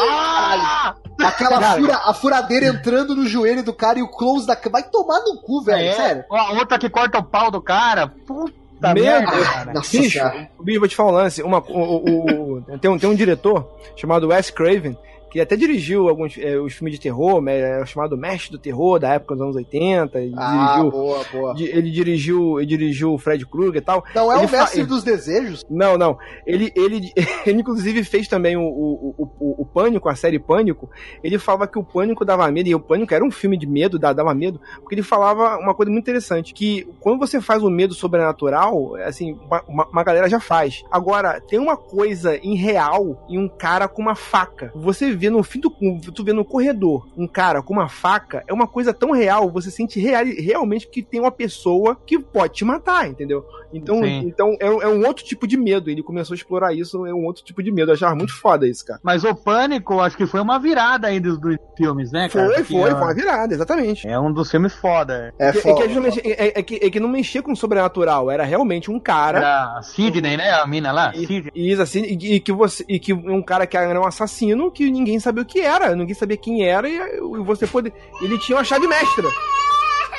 Ah! Aquela Cara, fura, a furadeira entrando no joelho do cara e o close da. Vai tomar no cu, velho, É. sério. A outra que corta o pau do cara. Puta Deus. cara. Nossa Bicho. Bicho, vou te falar um lance. Uma, o, o- o- tem, um, tem um diretor chamado Wes Craven, que até dirigiu alguns eh, os filmes de terror, é chamado Mestre do Terror, da época dos anos 80. Ele Ah, dirigiu. boa, boa. di- Ele dirigiu, ele dirigiu o Fred Krueger e tal. Não é Ele o mestre ele- dos desejos? Não, não. Ele, ele, ele inclusive fez também o, o, o, o- Pânico, a série Pânico. Ele falava que o Pânico dava medo, e o Pânico era um filme de medo, da- dava medo, porque ele falava uma coisa muito interessante, que quando você faz o medo sobrenatural, assim, uma, uma- galera já faz. Agora, tem uma coisa em real em um cara com uma faca. Você vê no fim do... Tu vê no corredor um cara com uma faca, é uma coisa tão real, você sente real, realmente que tem uma pessoa que pode te matar, entendeu? Então, Sim. então é, um- é um outro tipo de medo. Ele começou a explorar isso, é um outro tipo de medo. Eu achava muito foda isso, cara. Mas o Pânico, acho que foi uma virada aí dos, dos filmes, né, cara? Foi, Que foi, é- foi uma virada, exatamente. É um dos filmes foda. É Que- é, foda. que, justamente- é- é que, é que não mexia com o sobrenatural, era realmente um cara. Era a Sidney, né? A mina lá? E, Sidney. e isso assim, e, e que você e que um cara que era um assassino que ninguém sabia o que era, ninguém sabia quem era e, e você poder, ele tinha uma chave mestra.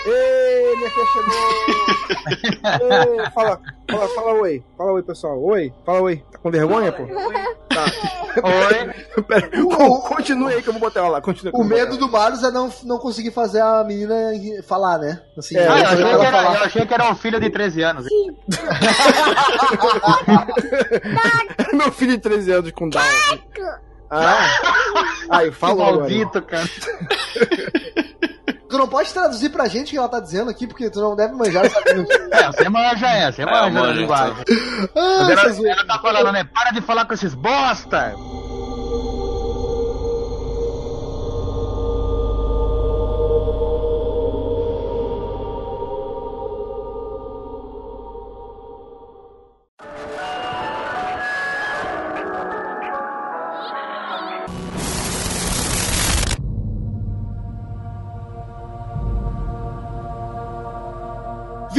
Ei, minha filha chegou! Ei, fala, fala, fala oi, fala oi pessoal, oi, fala oi, tá com vergonha pô? Tá. Oi. Pera, con- continue aí que eu vou botar ela lá, continue. O medo do Marlos é não, não conseguir fazer a menina falar, né? Assim, É, Ah, eu, achei que era, falar. eu achei que era um filho de 13 anos. Meu filho de 13 anos com Down. Ah, aí, falou maldito, cara. Tu não pode traduzir pra gente o que ela tá dizendo aqui, porque tu não deve manjar essa É, você manja essa, você manja a manja, linguagem. ah, Ela, ela tá falando, né? Para de falar com esses bosta!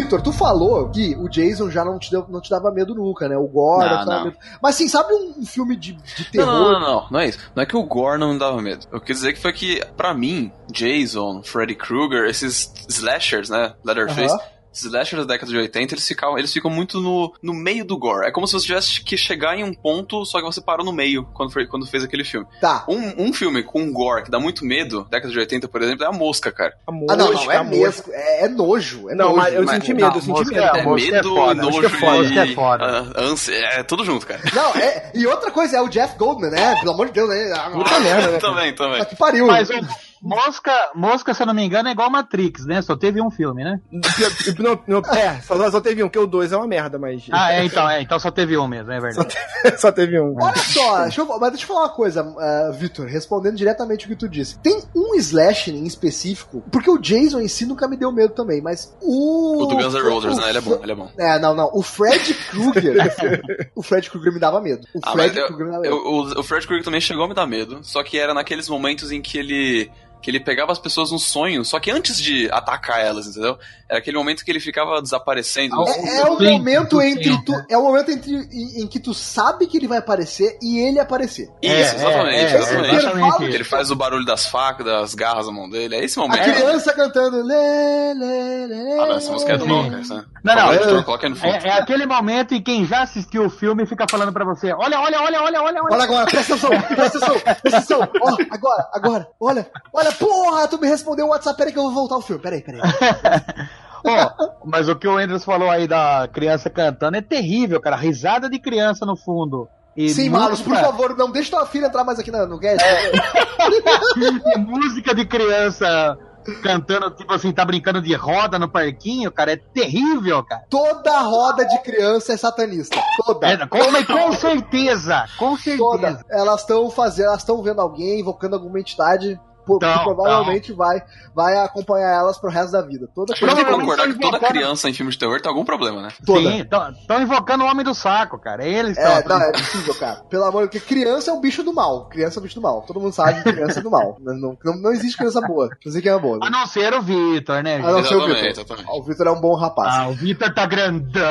Victor, tu falou que o Jason já não te, deu- não te dava medo nunca, né? O Gore Não, não medo. Mas assim, sabe um, filme de, de terror? não, não, não, não é isso. Não é que o Gore não me dava medo. Eu quis dizer que foi que, pra mim, Jason, Freddy Krueger, esses slashers, né, Leatherface, Aham. Os slashers da década de 80, eles ficam, eles ficam muito no, no meio do gore. É como se você tivesse que chegar em um ponto, só que você parou no meio quando, foi, quando fez aquele filme. Tá. Um, um filme com gore que dá muito medo, década de 80, por exemplo, é a Mosca, cara. Ah, não, não, é a mesmo. É, é nojo. É Não, nojo. mas eu Mas- senti medo, eu senti Mosca medo. é- É Mosca medo, foda, nojo Mosca é foda, e Mosca é foda. ah, ânsia, é tudo junto, cara. Não, é. E outra coisa, é o Jeff Goldman, né? Pelo amor de Deus, né? Ah, Puta merda, né? também, também. que pariu. Mas Mosca, Mosca, se eu não me engano, é igual Matrix, né? Só teve um filme, né? Não, não, é, só, só teve um, porque o dois é uma merda, mas. Ah, é, então, é, então só teve um mesmo, é verdade. só teve um. Olha só, deixa eu, mas deixa eu falar uma coisa, uh, Vitor, respondendo diretamente o que tu disse. Tem um slash em específico, porque o Jason em si nunca me deu medo também, mas o. O do Guns N' Roses, o- né? Ele é bom, ele é bom. É, não, não. O Fred Krueger. o Fred Krueger me dava medo. O Ah, Fred eu, Krueger me dava eu- medo. o, o Fred Krueger também chegou a me dar medo, só que era naqueles momentos em que ele que ele pegava as pessoas nos sonhos, só que antes de atacar elas, entendeu? Era aquele momento que ele ficava desaparecendo. É, é o Sim, momento entre tu, é o momento entre em, em que tu sabe que ele vai aparecer e ele aparecer. Isso, É, exatamente, é, é, exatamente. exatamente Que ele faz o barulho das facas, das garras na mão dele. É esse momento. A criança cantando lê, lê, lê. Ah, não, essa música é do. Lucas, né? Não, não, eu- no. É, é aquele momento em quem já assistiu o filme fica falando pra você: olha, olha, olha, olha, olha, olha. Olha agora, presta atenção, presta atenção, presta atenção. Ó, agora, agora, olha, olha, porra, tu me respondeu o WhatsApp, peraí que eu vou voltar ao filme, peraí, peraí. Ó, mas o que o Andrews falou aí da criança cantando é terrível, cara. Risada de criança no fundo. E Sim, música- Marlos, por favor, não deixa tua filha entrar mais aqui no, no cast. E música de criança cantando, tipo assim, tá brincando de roda no parquinho, cara, é terrível, cara. Toda roda de criança é satanista. Toda. É, com, com certeza, com certeza. Toda. Elas estão fazendo, elas estão vendo alguém, invocando alguma entidade. Pô, que Então, provavelmente vai, vai acompanhar elas pro resto da vida. Toda Acho que concordar que toda criança em filme de terror tem algum problema, né? toda. Sim, estão invocando o homem do saco, cara. Eles É, estão. não, é possível, cara. Pelo amor de Deus, porque criança é um bicho do mal. Criança é um bicho do mal. Todo mundo sabe que criança é do mal. Não, não, não- existe criança boa. Não sei quem é boa. A não ser o Vitor, né? A não ser o Vitor. O Vitor é um bom rapaz. Ah, o Vitor tá grandão.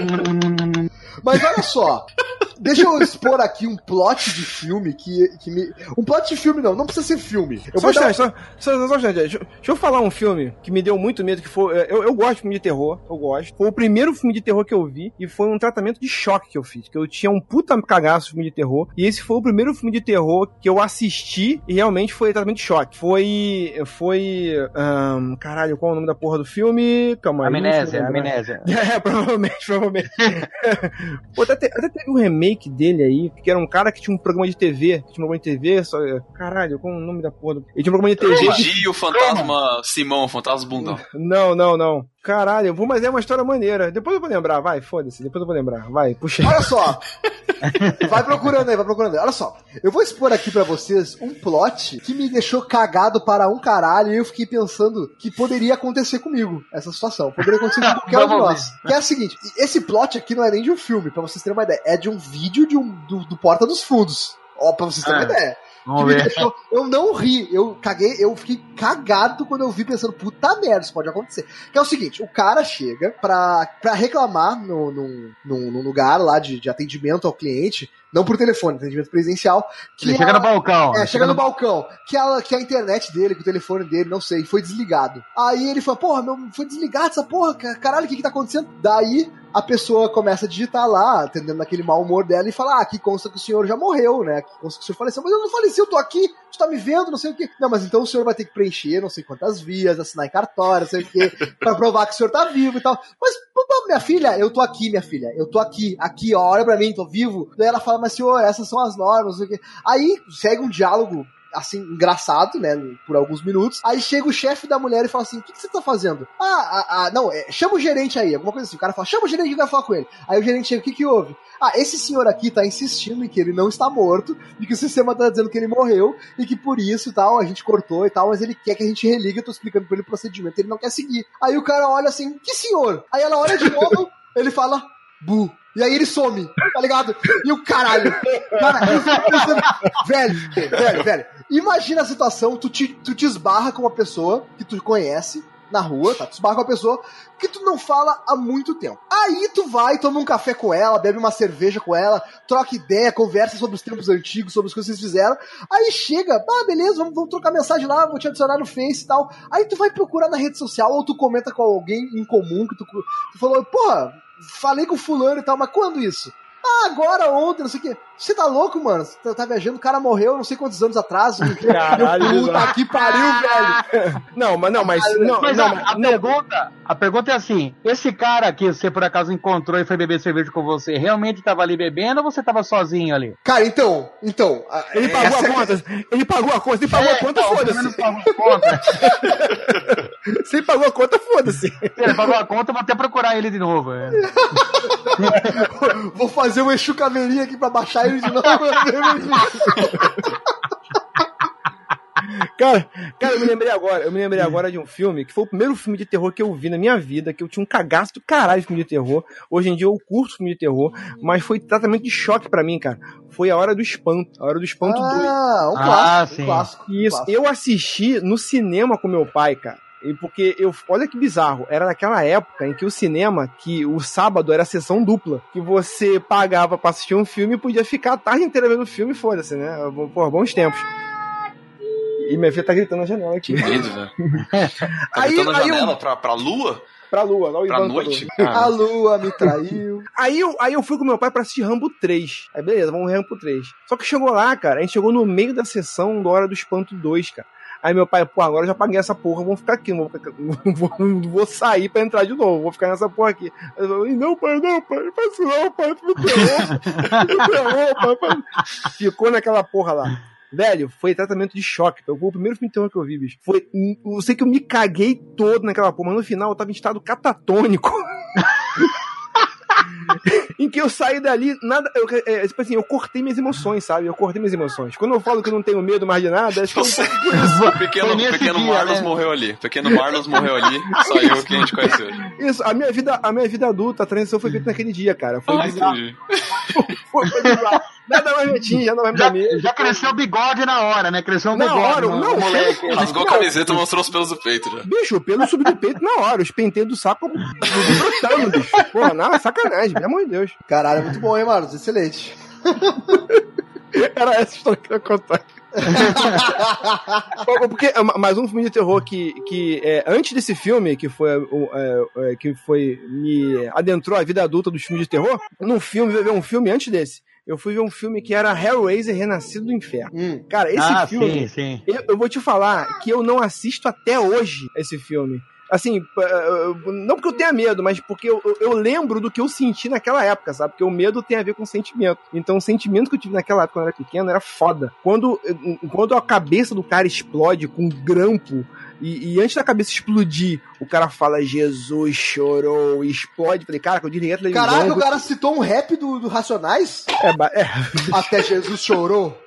Mas olha só. Deixa eu expor aqui um plot de filme que, que me. Um plot de filme não, não precisa ser filme. Eu Só vou um dar... só, só, só um instante. Deixa, deixa eu falar um filme que me deu muito medo, que foi. Eu, eu gosto de filme de terror, eu gosto. Foi o primeiro filme de terror que eu vi e foi um tratamento de choque que eu fiz. Que eu tinha um puta cagaço de filme de terror. E esse foi o primeiro filme de terror que eu assisti e realmente foi tratamento de choque. Foi. Foi. ahn, caralho, qual é o nome da porra do filme? Calma aí. Amnésia, amnésia. É, provavelmente, provavelmente. Pô, até, até teve um remake dele aí, que era um cara que tinha um programa de TV. que Tinha um programa de TV, só. Caralho, qual é o nome da porra do. Ele tinha um programa de TV. Gigi e o fantasma Simão, o fantasma bundão. Não, não, não. Caralho, vou, mas é uma história maneira. Depois eu vou lembrar, vai, foda-se, depois eu vou lembrar. Vai, puxa. Olha só. Vai procurando aí, vai procurando aí. Olha só. Eu vou expor aqui pra vocês um plot que me deixou cagado para um caralho e eu fiquei pensando que poderia acontecer comigo essa situação. Poderia acontecer com qualquer um de nós. Que é o seguinte: esse plot aqui não é nem de um filme, pra vocês terem uma ideia. É de um vídeo de um, do, do Porta dos Fundos. Ó, pra vocês terem uma Ah, ideia. Que me ver. deixou- eu não ri, eu caguei, eu fiquei cagado quando eu vi pensando, puta merda, isso pode acontecer. Que é o seguinte, o cara chega pra, pra reclamar no, no, no, no lugar lá de, de atendimento ao cliente, não por telefone, atendimento presencial, que Ele chega a- no balcão. é, chega no balcão, que a, que a internet dele, que o telefone dele, não sei, foi desligado. Aí ele fala, porra, meu, foi desligado essa porra, ca- caralho, o que que tá acontecendo? Daí a pessoa começa a digitar lá, atendendo naquele mau humor dela, e fala, ah, aqui consta que o senhor já morreu, né? Aqui consta que o senhor faleceu. Mas eu não faleci, eu tô aqui, tu tá me vendo, não sei o quê. Não, mas então o senhor vai ter que preencher não sei quantas vias, assinar em cartório, não sei o quê, pra provar que o senhor tá vivo e tal. Mas, minha filha, eu tô aqui, minha filha, eu tô aqui, aqui, ó, olha pra mim, tô vivo. Daí ela fala, mas senhor, essas são as normas, não sei o quê. Aí segue um diálogo assim, engraçado, né, por alguns minutos. Aí chega o chefe da mulher e fala assim: O que, que você tá fazendo? Ah, ah, ah, não, é, chama o gerente aí, alguma coisa assim. O cara fala: Chama o gerente que vai falar com ele. Aí o gerente chega: O que, que houve? Ah, esse senhor aqui tá insistindo em que ele não está morto, e que o sistema tá dizendo que ele morreu, e que por isso tal, a gente cortou e tal, mas ele quer que a gente religue. Eu tô explicando pra ele o procedimento, ele não quer seguir. Aí o cara olha assim: Que senhor? Aí ela olha de novo, ele fala: Bu. E aí ele some, tá ligado? E o caralho. Cara, eu fico pensando, velho, velho, velho. Imagina a situação, tu te, tu te esbarra com uma pessoa que tu conhece, na rua, tá? Tu esbarra com a pessoa que tu não fala há muito tempo. Aí tu vai, toma um café com ela, bebe uma cerveja com ela, troca ideia, conversa sobre os tempos antigos, sobre as coisas que vocês fizeram. Aí chega, ah, beleza, vamos, vamos trocar mensagem lá, vou te adicionar no Face e tal. Aí tu vai procurar na rede social ou tu comenta com alguém em comum que tu, tu falou, porra, falei com fulano e tal, mas quando isso? Ah, agora, ontem, não sei o quê. Você tá louco, mano? Você tá, tá viajando, o cara morreu não sei quantos anos atrás. Caralho, Puta que pariu, velho. Não, mas não, mas. Não, Mas não, a, a pergunta, a pergunta é assim: esse cara que você por acaso encontrou e foi beber cerveja com você, realmente tava ali bebendo ou você tava sozinho ali? Cara, então, então. a- Ele pagou essa a é- conta. Ele pagou a conta. Ele pagou a conta, então, foda-se. ele pagou a conta. Se ele pagou a conta, foda-se. Ele pagou a conta, eu vou até procurar ele de novo. é. Vou fazer um Exu Caveirinha aqui pra baixar ele de novo. Cara, cara, eu me lembrei agora, eu me lembrei agora de um filme que foi o primeiro filme de terror que eu vi na minha vida, que eu tinha um cagaço do caralho de filme de terror. Hoje em dia eu curto filme de terror, mas foi tratamento de choque pra mim, cara. Foi a Hora do Espanto, a Hora do Espanto 2. ah, um Ah, clássico. sim. Um clássico. um Isso, clássico. eu assisti no cinema com meu pai, cara. E porque eu, olha que bizarro, era naquela época em que o cinema, que o sábado era sessão dupla, que você pagava pra assistir um filme e podia ficar a tarde inteira vendo o filme, foda-se, né? Pô, bons tempos. E minha filha tá gritando na janela aqui. Que medo, velho. Tá Aí- gritando na aí eu- janela pra, pra lua? Pra lua, lá o Pra Ivan noite? A lua me traiu. Aí eu, aí eu fui com meu pai pra assistir Rambo 3. Aí beleza, vamos Rambo 3. Só que chegou lá, cara, a gente chegou no meio da sessão da Hora do Espanto 2, cara. Aí meu pai, pô, agora eu já paguei essa porra, vamos ficar aqui, não vou, vou, vou sair pra entrar de novo, vou ficar nessa porra aqui. Eu falei, não, pai, não, pai, não faz isso não, pai, tu me pai, pai. Ficou naquela porra lá. Velho, foi tratamento de choque. Foi o primeiro filme de terror que eu vi, bicho. Foi. Eu sei que eu me caguei todo naquela porra, mas no final eu tava em estado catatônico. em que eu saí dali, nada. Eu, é, tipo assim, eu cortei minhas emoções, sabe? Eu cortei minhas emoções. Quando eu falo que eu não tenho medo mais de nada, acho que eu Você- pequeno pequeno dia, Marlos né? morreu ali. Pequeno Marlos morreu ali. Saiu o que a gente conhece hoje. Isso, a minha vida, a minha vida adulta, a transição foi feita naquele dia, cara. Foi Ah, bizarro. entendi. Foi, foi bizarro. Nada mais me atinge, nada mais me dá Já, medo. já cresceu o bigode na hora, né? Cresceu Na bigode. hora, no- não, no moleque. Rasgou a camiseta e mostrou os pelos do peito já. Bicho, o pelo subiu do peito na hora, os penteiros do saco brotando, bicho. Porra, não, sacanagem, pelo amor de Deus. Caralho, é muito bom, hein, Marlos? Excelente. Era essa história que eu ia contar. Porque é, mais um filme de terror que, que é, antes desse filme, que foi, o, é, é, que foi me adentrou a vida adulta dos filmes de terror, num filme, ver um filme antes desse. Eu fui ver um filme que era Hellraiser Renascido do Inferno. Hum. Cara, esse ah, filme, sim, sim. eu, eu vou te falar que eu não assisto até hoje esse filme. Assim, p- eh, não porque eu tenha medo, mas porque eu, eu- eu lembro do que eu senti naquela época, sabe? Porque o medo tem a ver com sentimento. Então, o sentimento que eu tive naquela época, quando eu era pequeno, era foda. Quando, eh, quando a cabeça do cara explode com um grampo, e, e antes da cabeça explodir, o cara fala, Jesus chorou, e explode. Falei, cara, que eu desliguei a televisão. Caraca, o cara citou um rap do, do Racionais? É, é, Até Jesus chorou.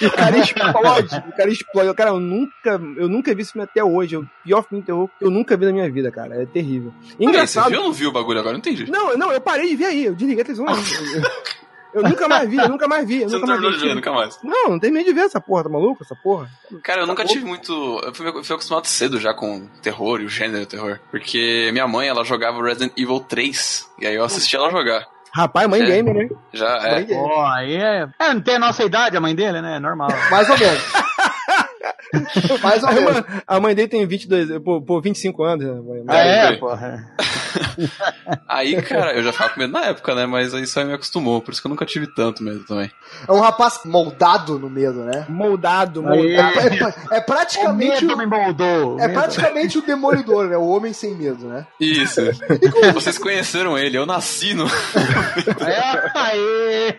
E o cara explode, o cara explode. Cara, eu nunca, eu nunca vi esse filme até hoje. É o pior filme de terror que eu nunca vi na minha vida, cara. É terrível. Peraí, você Engraçado. viu ou não viu o bagulho agora? Não entendi. Não, não, eu parei de ver aí. Eu desliguei a televisão. Eu, nunca mais vi, eu nunca mais vi. Eu Você nunca mais terminou de ver vi. nunca mais. Não, não terminei de ver essa porra, tá maluco? Essa porra. Cara, eu nunca Tá tive muito. Eu fui, eu fui acostumado cedo já com terror e o gênero terror. Porque minha mãe, ela jogava Resident Evil 3. E aí eu assisti ela jogar. Rapaz, mãe É. gamer, né? Já é. Pô, aí é. É, não tem a nossa idade, a mãe dele, né? Normal. Mais ou menos. Mais ou A menos. mãe, a mãe dele tem 22, pô, pô 25 anos. Né? mãe? Ah, é, bem. porra. Aí, cara, eu já ficava com medo na época, né? Mas aí isso aí me acostumou. Por isso que eu nunca tive tanto medo também. É um rapaz moldado no medo, né? Moldado, Aí. moldado. É, é O praticamente medo o, me moldou. o é medo- praticamente o demolidor, né? O homem sem medo, né? Isso. Vocês conheceram ele, eu nasci no. É, aê!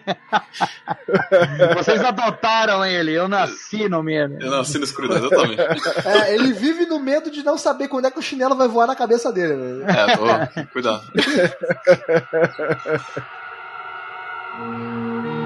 Vocês adotaram ele, eu nasci no medo. Eu nasci no escuridão, exatamente. É, ele vive no medo de não saber quando é que o chinelo vai voar na cabeça dele, né? É, tô. Cuidado.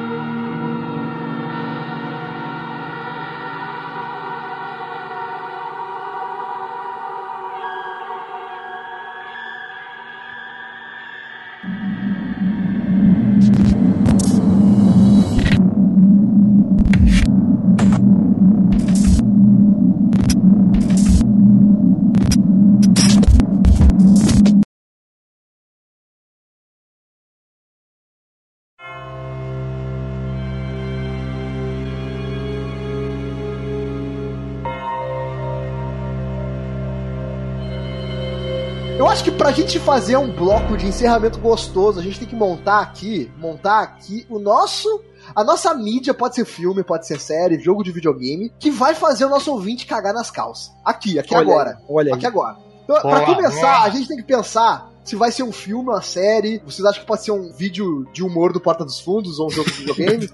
pra gente fazer um bloco de encerramento gostoso, a gente tem que montar aqui, montar aqui o nosso a nossa mídia pode ser filme, pode ser série, jogo de videogame, que vai fazer o nosso ouvinte cagar nas calças. Aqui, aqui Olha agora. aí, olha aí. Aqui agora. Então, pra começar, boa. a gente tem que pensar se vai ser um filme, uma série. Vocês acham que pode ser um vídeo de humor do Porta dos Fundos ou um jogo de videogame?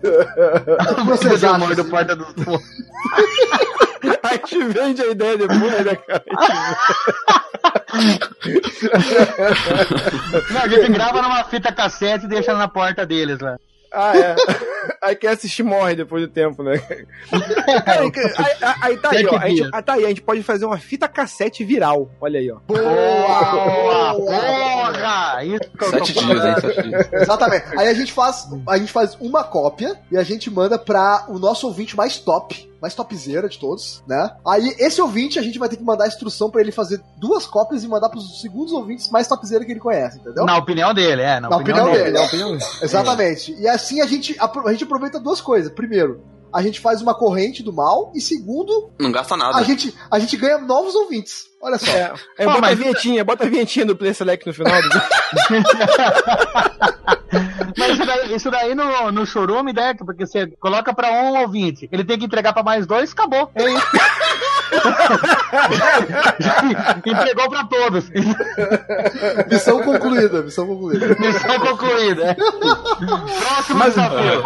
o que vocês O acham? amor do porta do A gente vende a ideia depois, né, cara? Não, a gente grava numa fita cassete e deixa na porta deles lá. Ah, é. Aí quem assistir morre depois do tempo, né? Aí, aí- aí tá aí, ó. A gente, ah, tá aí, a gente pode fazer uma fita cassete viral. Olha aí, ó. Boa! Porra! Isso que eu tô Sete falando. dias, hein? Sete dias. Exatamente. Aí a gente faz, a gente faz uma cópia e a gente manda pra o nosso ouvinte mais top, mais topzera de todos, né? Aí esse ouvinte a gente vai ter que mandar a instrução pra ele fazer duas cópias e mandar pros segundos ouvintes mais topzera que ele conhece, entendeu? Na opinião dele, é. Na, Na opinião, opinião dele. dele. Exatamente. E assim a gente, apro- a gente aproveita duas coisas. Primeiro, a gente faz uma corrente do mal e segundo, Não gasta nada. a gente, a gente ganha novos ouvintes. Olha só. É, é, Pô, bota mas- a vinhetinha, bota a vinhetinha do Play Select no final. Do... Mas isso daí, isso daí no, no chorume, né? Porque você coloca pra um ouvinte, ele tem que entregar pra mais dois, acabou. É isso. Entregou pra todos. Missão concluída, missão concluída. Missão concluída. é. Próximo desafio.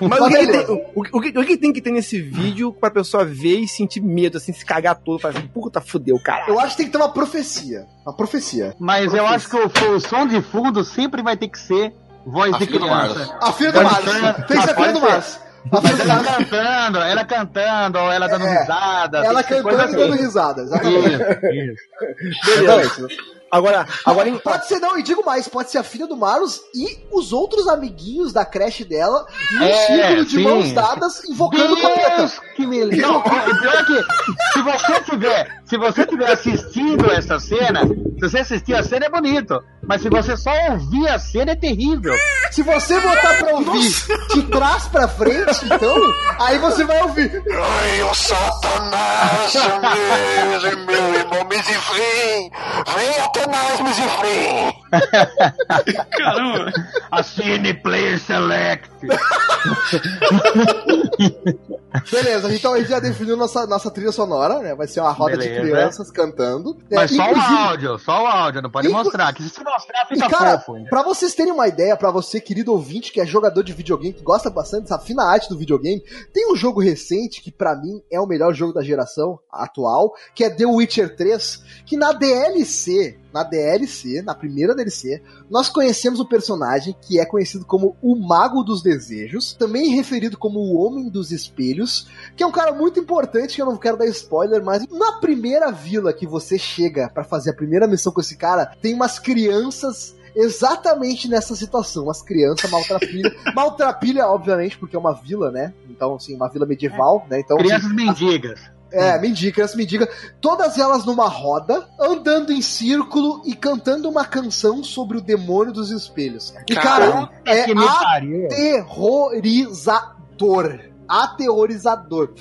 Mas o que, beleza. tem, o, o que, o que tem que ter nesse vídeo pra pessoa ver e sentir medo, assim, se cagar todo, falar assim, puta, fudeu, cara. Eu acho que tem que ter uma profecia. Uma profecia. Mas eu acho que o, o som de fundo sempre vai ter que ser voz A de criança. A filha do Márcio. Tem que ser a filha do. Márcio. A filha Mas ela cantando, ela cantando, ou ela dando É, risada. Ela ser cantando e dando assim. risada. Exatamente. Isso, isso. Exatamente. Agora, agora em, Pode ser, não, e digo mais, pode ser a filha do Marlos e os outros amiguinhos da creche dela e um É, círculo de sim. mãos dadas invocando o capeta. Deus que me livre. Não, pior é que se você tiver, se você tiver assistindo essa cena, se você assistir a cena é bonito, mas se você só ouvir a cena é terrível. Se você botar pra ouvir de trás pra frente, então, aí você vai ouvir. Ai, o Satanás, meu, meu irmão Misifrim, vem até nós, Misifrim. Caramba. Assine Player Select. Beleza, então a gente já definiu nossa, nossa trilha sonora, né? Vai ser uma roda de Beleza. crianças cantando. Mas É, só o áudio, só o áudio, não pode Inclu- mostrar, que se mostrar E, fica cara, fofo. hein? pra vocês terem uma ideia, pra você, querido ouvinte, que é jogador de videogame, que gosta bastante dessa fina arte do videogame, tem um jogo recente que pra mim é o melhor jogo da geração atual, que é The Witcher 3, que na DLC, na DLC, na primeira DLC, nós conhecemos o personagem que é conhecido como o Mago dos Desejos, também referido como o Homem dos Espelhos, que é um cara muito importante, que eu não quero dar spoiler, mas na primeira vila que você chega pra fazer a primeira missão com esse cara, tem umas crianças exatamente nessa situação. As crianças maltrapilha. maltrapilha, obviamente, porque é uma vila, né? Então, assim, uma vila medieval, né? Então, assim, Crianças mendigas. É, mendiga, criança mendiga. Todas elas numa roda, andando em círculo e cantando uma canção sobre o demônio dos espelhos. E, cara, é me aterrorizador. Aterrorizador.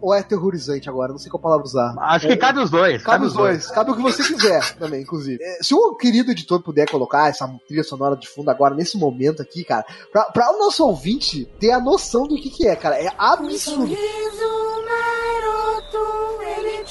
Ou é aterrorizante agora, não sei qual palavra usar. Acho que cabe os dois. Cabe os dois, cabe o que você quiser também, inclusive. É, Se o querido editor puder colocar essa trilha sonora de fundo agora, nesse momento aqui, cara, pra, pra o nosso ouvinte ter a noção do que que é, cara, é absurdo. sorriso ele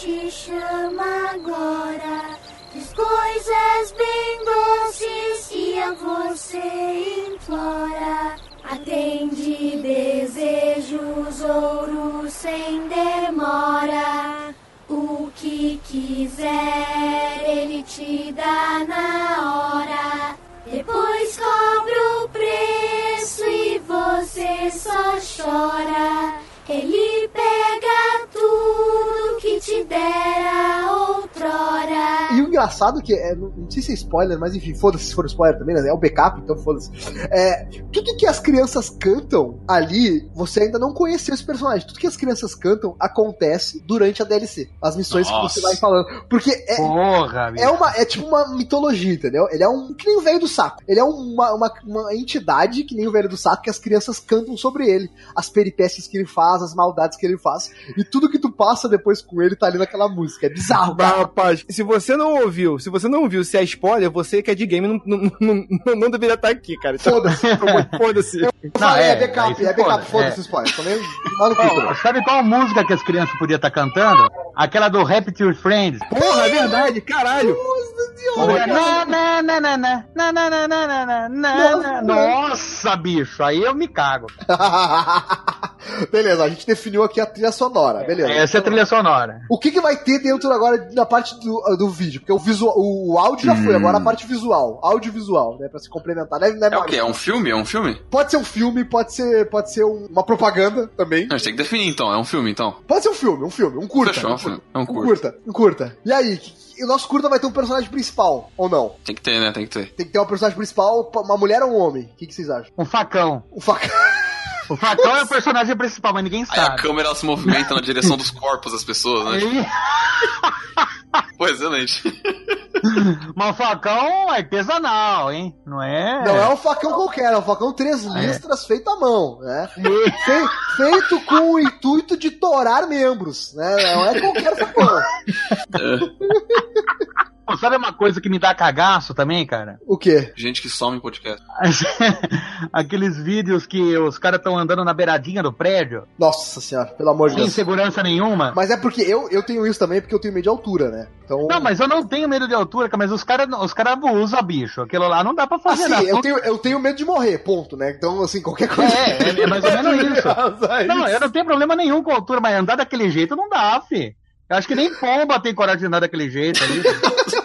te chama agora. Diz coisas bem doces e a você implora. Atende desejos, ouro sem demora. O que quiser, ele te dá na hora. Depois cobra o preço e você só chora. Ele pega tudo que te dera outrora. E o engraçado que é, não, não sei se é spoiler, mas enfim, foda-se se for spoiler também, né? É o backup, então foda-se. É, tudo que as crianças cantam ali, você ainda não conheceu esse personagem. Tudo que as crianças cantam acontece durante a DLC. As missões Nossa. que você vai falando. Porque é, Porra, É, uma, é tipo uma mitologia, entendeu? Ele é um. Que nem o velho do saco. Ele é uma, uma, uma entidade que nem o velho do saco que as crianças cantam sobre ele. As peripécias que ele faz, as maldades que ele faz. E tudo que tu passa depois com ele tá ali naquela música. É bizarro, cara. Rapaz, se você não ouviu, se você não viu, se é spoiler, você que é de game não, não, não, não, deveria estar aqui, cara. Então, Foda-se. Foda-se. Não, falei, é, é, backup, se é backup, foda, foda-se é. spoiler. Também, lá no cu, Ó, também. sabe qual música que as crianças podiam estar cantando? Aquela do Happy Your Friends. Porra, é verdade, caralho. Na, nossa, bicho, aí eu me cago. Beleza, a gente definiu aqui a trilha sonora, beleza. Essa é a trilha sonora. O que, que vai ter dentro agora da parte do, do vídeo? Porque o, visual, o áudio já foi, hum. agora a parte visual, audiovisual, né? Pra se complementar. Né, né, é o quê? É um filme? É um filme? Pode ser um filme, pode ser, pode ser uma propaganda também. A gente tem que definir então, é um filme então. Pode ser um filme, um filme, um curta. Fechou, um curta. É um curta. Um curta, um curta. E aí, que- o nosso curta vai ter um personagem principal, ou não? Tem que ter, né? Tem que ter. Tem que ter um personagem principal, uma mulher ou um homem? O que, que vocês acham? Um facão. Um facão. O facão é o personagem principal, mas ninguém Aí a sabe. câmera se movimenta na direção dos corpos das pessoas, né? Aí, Pô, excelente. mas o facão é artesanal, hein? Não é? Não é um facão qualquer, é um facão três listras feito à mão, né? Fe- feito com o intuito de torar membros, né? Não é qualquer facão. Pô, Sabe uma coisa que me dá cagaço também, cara? O quê? Gente que some em podcast. Aqueles vídeos que os caras estão andando na beiradinha do prédio, Nossa senhora, pelo amor de sem Deus. segurança nenhuma. Mas é porque eu, eu tenho isso também, porque eu tenho medo de altura, né? Então. Não, mas eu não tenho medo de altura, cara, mas os caras os cara abusam, bicho. Aquilo lá não dá pra fazer Assim, nada. eu tenho, eu tenho medo de morrer, ponto, né? Então, assim, qualquer coisa. É, é, é mais ou menos isso. Não, Não, eu não tenho problema nenhum com altura, mas andar daquele jeito não dá, fi. Eu acho que nem pomba tem coragem de andar daquele jeito ali.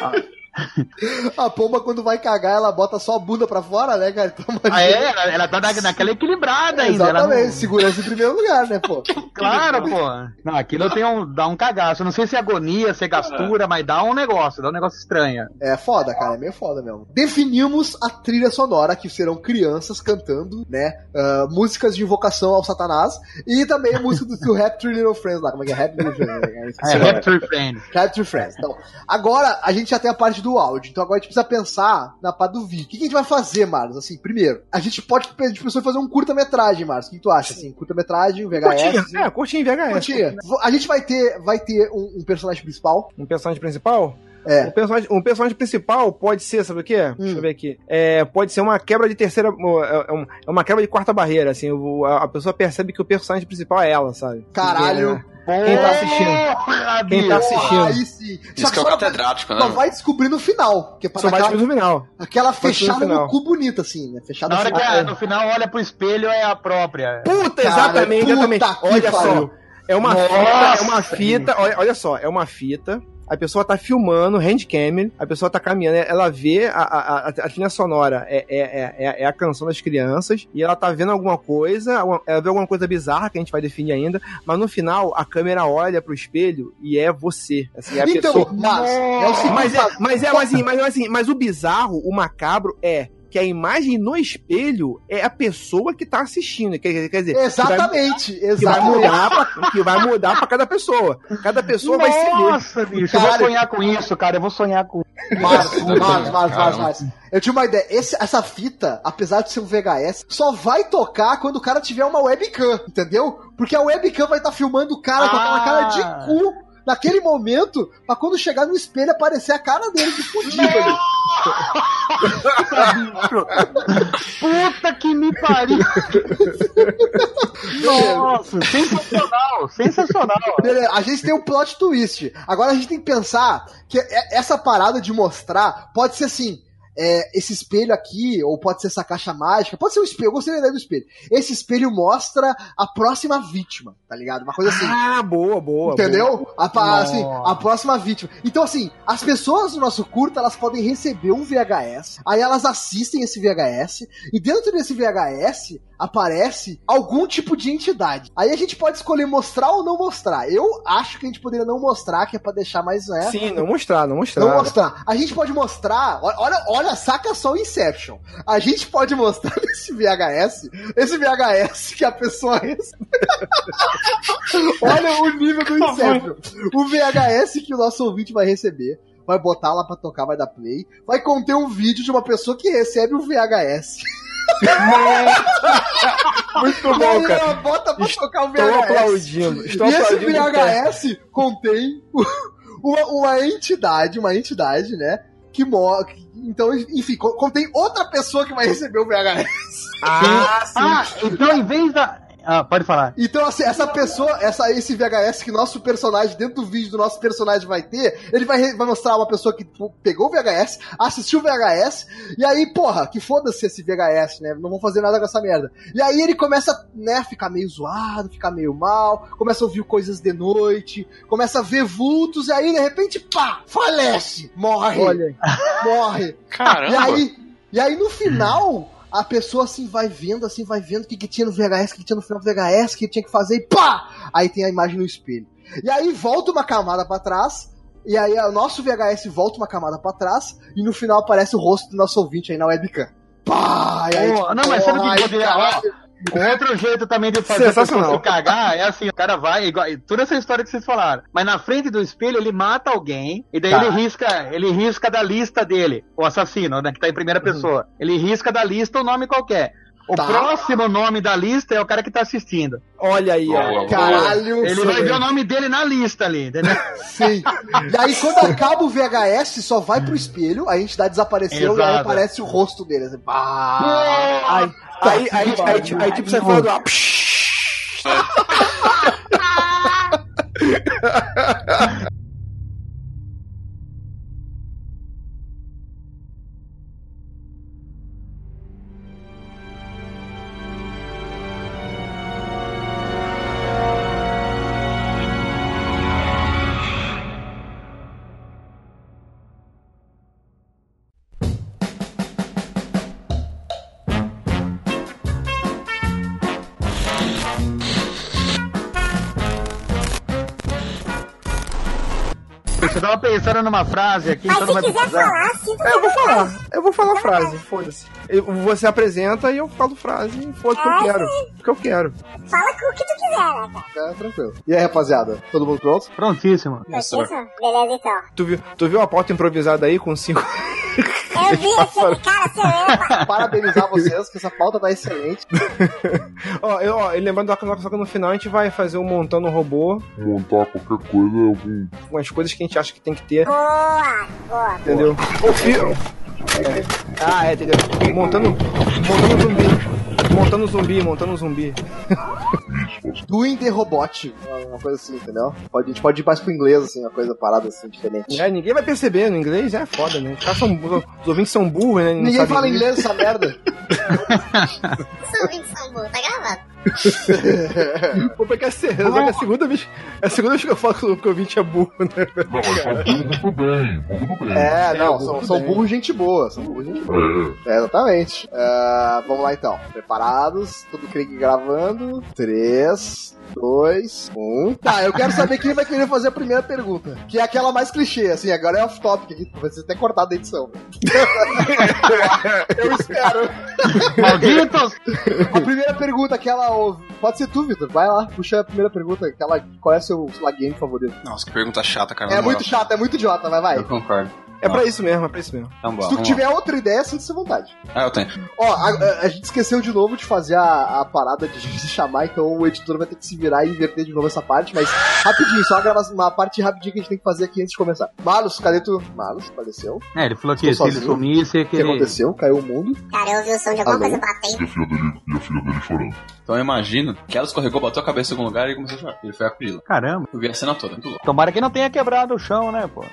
uh, A pomba, quando vai cagar, ela bota só a bunda pra fora, né, cara? Então, Ah, é, ela, ela tá na- naquela equilibrada ainda. ela Exatamente, não- segurança em primeiro lugar, né, pô? Claro, pô. Não, aquilo eu tenho, dá um cagaço. Eu não sei se é agonia, se é gastura, mas dá um negócio, dá um negócio estranho. É foda, cara, é meio foda mesmo. Definimos a trilha sonora, que serão crianças cantando, né? ah, músicas de invocação ao Satanás. E também a música do, do Rap Three Little Friends lá. Como é que é? Rap Three Friends. né? É, o nome. Rapture Friend. Rap Three Friends. Então, agora a gente já tem a parte do áudio. Então agora a gente precisa pensar na parte do vídeo. O que, que a gente vai fazer, Marlos? Assim, primeiro, a gente pode a gente pensou em fazer um curta-metragem, Marlos. O que, que tu acha? Assim, curta-metragem, VHS. Curtinha, assim. é, curtinho em VHS. Curtinha. A gente vai ter, vai ter um, um personagem principal. Um personagem principal? É. O personagem, um personagem principal pode ser, sabe o quê? Hum. Deixa eu ver aqui. É, pode ser uma quebra de terceira. É um- é uma quebra de quarta barreira, assim. a pessoa percebe que o personagem principal é ela, sabe? Caralho. Quem tá assistindo? Porra, Quem tá assistindo? Aí sim. Isso que é o só- catedrático, né? Só vai descobrir no final. Que é Só dar vai aquela, descobrir no final. aquela fechada no cu bonita, assim, né? Fechada Na hora assim. que a- no final olha pro espelho é a própria. Puta, Cara, exatamente, puta exatamente. que Olha pariu. só. É uma Nossa, fita, é uma fita, olha, olha só, é uma fita. A pessoa tá filmando, handcam, a pessoa tá caminhando, ela vê a, a, a, trilha sonora, é, é, é, é- é a canção das crianças, e ela tá vendo alguma coisa, ela vê alguma coisa bizarra que a gente vai definir ainda, mas no final a câmera olha pro espelho e é você. Assim, é a Então, pessoa. mas é o seguinte. Mas é, mas é, mas, assim, mas, assim, mas o bizarro, o macabro é que a imagem no espelho é a pessoa que tá assistindo. Quer, quer dizer, que vai- Exatamente, que vai exatamente. mudar pra, que vai mudar pra cada pessoa. Cada pessoa vai se ver. Nossa, bicho, eu vou Cara- sonhar com isso, cara. Eu vou sonhar com Mas, mas, mas, mas, mas. Eu tinha uma ideia. Esse- essa fita, apesar de ser um VHS, só vai tocar quando o cara tiver uma webcam, entendeu? Porque a webcam vai estar filmando o cara com aquela Ah. cara de cu naquele momento, pra quando chegar no espelho aparecer a cara dele de fudido ali. Puta que me pariu! Nossa, sensacional, sensacional. Beleza, a gente tem um plot twist. Agora a gente tem que pensar que é- essa parada de mostrar pode ser assim. É, esse espelho aqui, ou pode ser essa caixa mágica, pode ser um espelho, eu gostei da ideia do espelho. Esse espelho mostra a próxima vítima, tá ligado? Uma coisa assim. Ah, boa, boa. Entendeu? A, pa- assim, a próxima vítima. Então, assim, as pessoas do nosso curto, elas podem receber um VHS, aí elas assistem esse VHS, e dentro desse VHS aparece algum tipo de entidade. Aí a gente pode escolher mostrar ou não mostrar. Eu acho que a gente poderia não mostrar, que é pra deixar mais, boa. Sim, não mostrar, não mostrar. Não mostrar. A gente pode mostrar. Olha, olha, saca só o Inception. A gente pode mostrar nesse VHS, esse VHS que a pessoa recebe. olha o nível do Inception. O VHS que o nosso ouvinte vai receber. Vai botar lá pra tocar, vai dar play. Vai conter um vídeo de uma pessoa que recebe o VHS. Muito bom, cara. ela bota pra tocar o Estou VHS. aplaudindo. Estou e esse aplaudindo. cara. VHS contém uma, uma entidade, uma entidade, né? Que morre. Então, enfim, co- contém outra pessoa que vai receber o VHS. Ah, sim. Ah, então em vez da. Ah, pode falar. Então, assim, essa pessoa, essa, esse VHS que nosso personagem, dentro do vídeo do nosso personagem vai ter, ele vai, vai mostrar uma pessoa que pô, pegou o VHS, assistiu o VHS, e aí, porra, que foda-se esse VHS, né? Não vou fazer nada com essa merda. E aí ele começa, né, a ficar meio zoado, ficar meio mal, começa a ouvir coisas de noite, começa a ver vultos, e aí, de repente, pá, falece, morre, Olha aí. morre. E Caramba! aí, e aí no final, a pessoa assim vai vendo, assim, vai vendo o que, que tinha no VHS, o que tinha no final do VHS, o que tinha que fazer, e pá! Aí tem a imagem no espelho. E aí volta uma camada pra trás, e aí o nosso VHS volta uma camada pra trás, e no final aparece o rosto do nosso ouvinte aí na webcam. Pá! E aí, Pô, não, mas sabe o que poderia- outro jeito também de fazer a Sensacional. pessoa se cagar é assim, o cara vai, igual, toda essa história que vocês falaram. Mas na frente do espelho ele mata alguém e daí Tá. ele risca, ele risca da lista dele, o assassino, né, que tá em primeira pessoa. Ele risca da lista o nome qualquer. O Tá. próximo nome da lista é o cara que tá assistindo. Olha aí, ó. Caralho! Ele vai ver o nome dele na lista ali, entendeu? Sim. E aí, quando acaba o VHS, só vai pro espelho, a entidade desapareceu e aí Exato. aparece o rosto dele. Assim, pá! Aí, aí, aí, aí, aí, aí, tipo, sai fora do pensando numa frase aqui, Mas se quiser falar, sinto É, eu vou falar. Eu vou falar a frase, foda-se. Você apresenta e eu falo frase e foda o que eu quero. O que eu quero. Fala com o que tu quiser, né, cara? É, tranquilo. E aí, rapaziada? Todo mundo pronto? Prontíssimo. Isso. Beleza, então. Tu viu, tu viu a pauta improvisada aí com cinco. Eu vi esse cara, Parabenizar vocês, que essa pauta tá excelente. ó, eu, ó, e lembrando da só que no final a gente vai fazer um montando robô, Montar qualquer coisa, algum. com as coisas que a gente acha que tem que ter, Boa, boa. entendeu? Fio. É. Ah, é, entendeu? Montando. Montando zumbi. Montando zumbi, montando zumbi. Doing the Robot. Uma coisa assim, entendeu? Pode, a gente pode ir mais pro inglês, assim, uma coisa parada assim, diferente. É, ninguém vai perceber, no inglês é foda, né? Os, caras são, os ouvintes são burros, né? Não Ninguém fala inglês essa merda. Sou Vinte Sambu, tá gravado. Pô, porque é a, se- só que é a segunda vez. É a segunda vez que eu falo que o ouvinte é burro, né? Não, mas são burro muito bem, burro muito bem. É, não, burro são, são burros gente boa, são burros gente boa. É. É, exatamente. Ah, vamos lá então. Preparados? Tudo Craig gravando. 3, 2, 1. Tá, eu quero saber quem vai querer fazer a primeira pergunta. Que é aquela mais clichê, assim, agora é off-topic aqui, vai ser até cortado da edição. eu espero. Malditos! A primeira pergunta, aquela. Pode ser tu, Vitor. Vai lá, puxa a primeira pergunta. Aquela, qual é o seu lá, game favorito? Nossa, que pergunta chata, cara. É muito chato, é muito idiota, vai, vai. Eu concordo. É pra isso mesmo, é pra isso mesmo. Então, bora, Se tu tiver outra ideia, sinta-se à vontade. lá. Ah, eu tenho. Ó, a, a- a gente esqueceu de novo de fazer a, a parada de se chamar, então o editor vai ter que se virar e inverter de novo essa parte, mas rapidinho, só uma, uma parte rapidinha que a gente tem que fazer aqui antes de começar. Malus, cadê tu? Malus, faleceu. É, ele falou que se ele sozinho. sumisse, O que que aconteceu? Caiu o mundo. Cara, eu ouvi o som de alguma Alô? coisa batendo. E a filha dele, e a filha dele chorando. Então eu imagino que ela escorregou, bateu a cabeça em algum lugar e começou a chorar. Ele foi acudir. Caramba. Eu vi a cena toda, muito louco. Tomara que não tenha quebrado o chão, né, pô?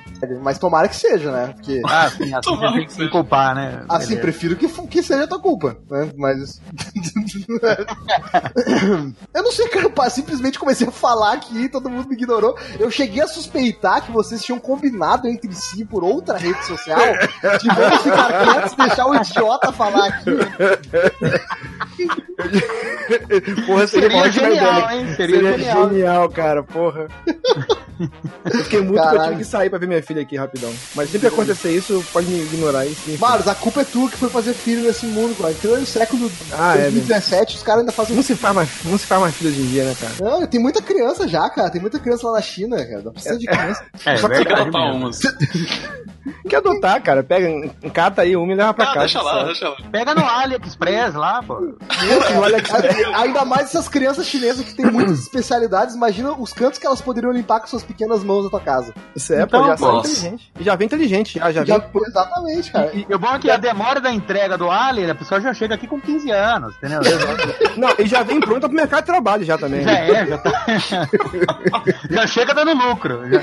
Mas tomara que seja, né? Porque. Ah, sim, assim tem que se culpar, né? Assim, Beleza. prefiro que, que seja tua culpa, né? Mas. eu não sei, cara, eu simplesmente comecei a falar aqui, todo mundo me ignorou. Eu cheguei a suspeitar que vocês tinham combinado entre si por outra rede social de vamos ficar quietos e deixar o idiota falar aqui. Porra, seria, Seria ótima genial, ideia. hein? Seria, Seria genial. genial, cara, porra. Eu fiquei muito que eu tive que sair pra ver minha filha aqui rapidão. Mas sempre que acontecer isso, pode me ignorar isso. Maros, a culpa é tua que foi fazer filho nesse mundo, cara. Então, no século Ah, é, 2017, os caras ainda fazem. Não se faz mais, não se faz mais filho hoje em dia, né, cara? Não, tem muita criança já, cara. Tem muita criança lá na China, cara. Não precisa de criança. É, Só que mesmo. umas. Quer adotar, cara. Pega, encata aí uma e leva pra Ah, casa. deixa lá, sabe? deixa lá. Pega no AliExpress lá, pô. Olha que Ainda mais essas crianças chinesas que têm muitas especialidades, imagina os cantos que elas poderiam limpar com suas pequenas mãos da tua casa. Isso é, Então, pô, já sai inteligente. E já vem inteligente, já, já, Já, vem. exatamente, cara. E o bom é que a demora da entrega do Ali, a pessoa já chega aqui com 15 anos, entendeu? Não, e já vem pronta pro mercado de trabalho já também. Já né? é, já tá. já chega dando lucro. já.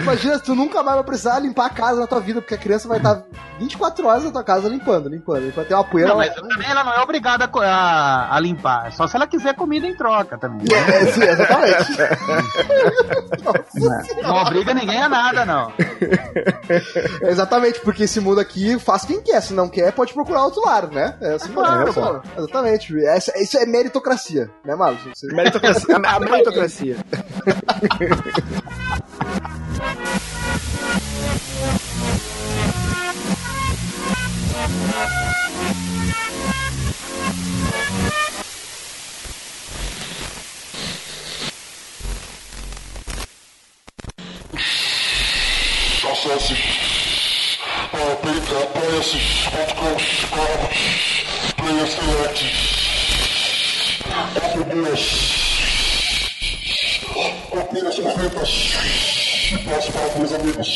Imagina, tu nunca mais vai precisar limpar a casa na tua vida, porque a criança vai estar 24 horas na tua casa limpando, limpando. E vai ter uma poeira. Não, ela- mas também ela não é obrigada a a, a limpar. Só se ela quiser comida em troca também. É, sim, exatamente. Não obriga ninguém a nada, não. exatamente, porque esse mundo aqui faz quem quer. Se não quer, pode procurar outro lar, né? É assim claro, mesmo, pô. pô. Exatamente. Essa- isso é meritocracia, né, Marlos? Você- Meritocracia. A a meritocracia. Acesse apoia-se.com Player Select Contribua Confira suas metas E passe para os amigos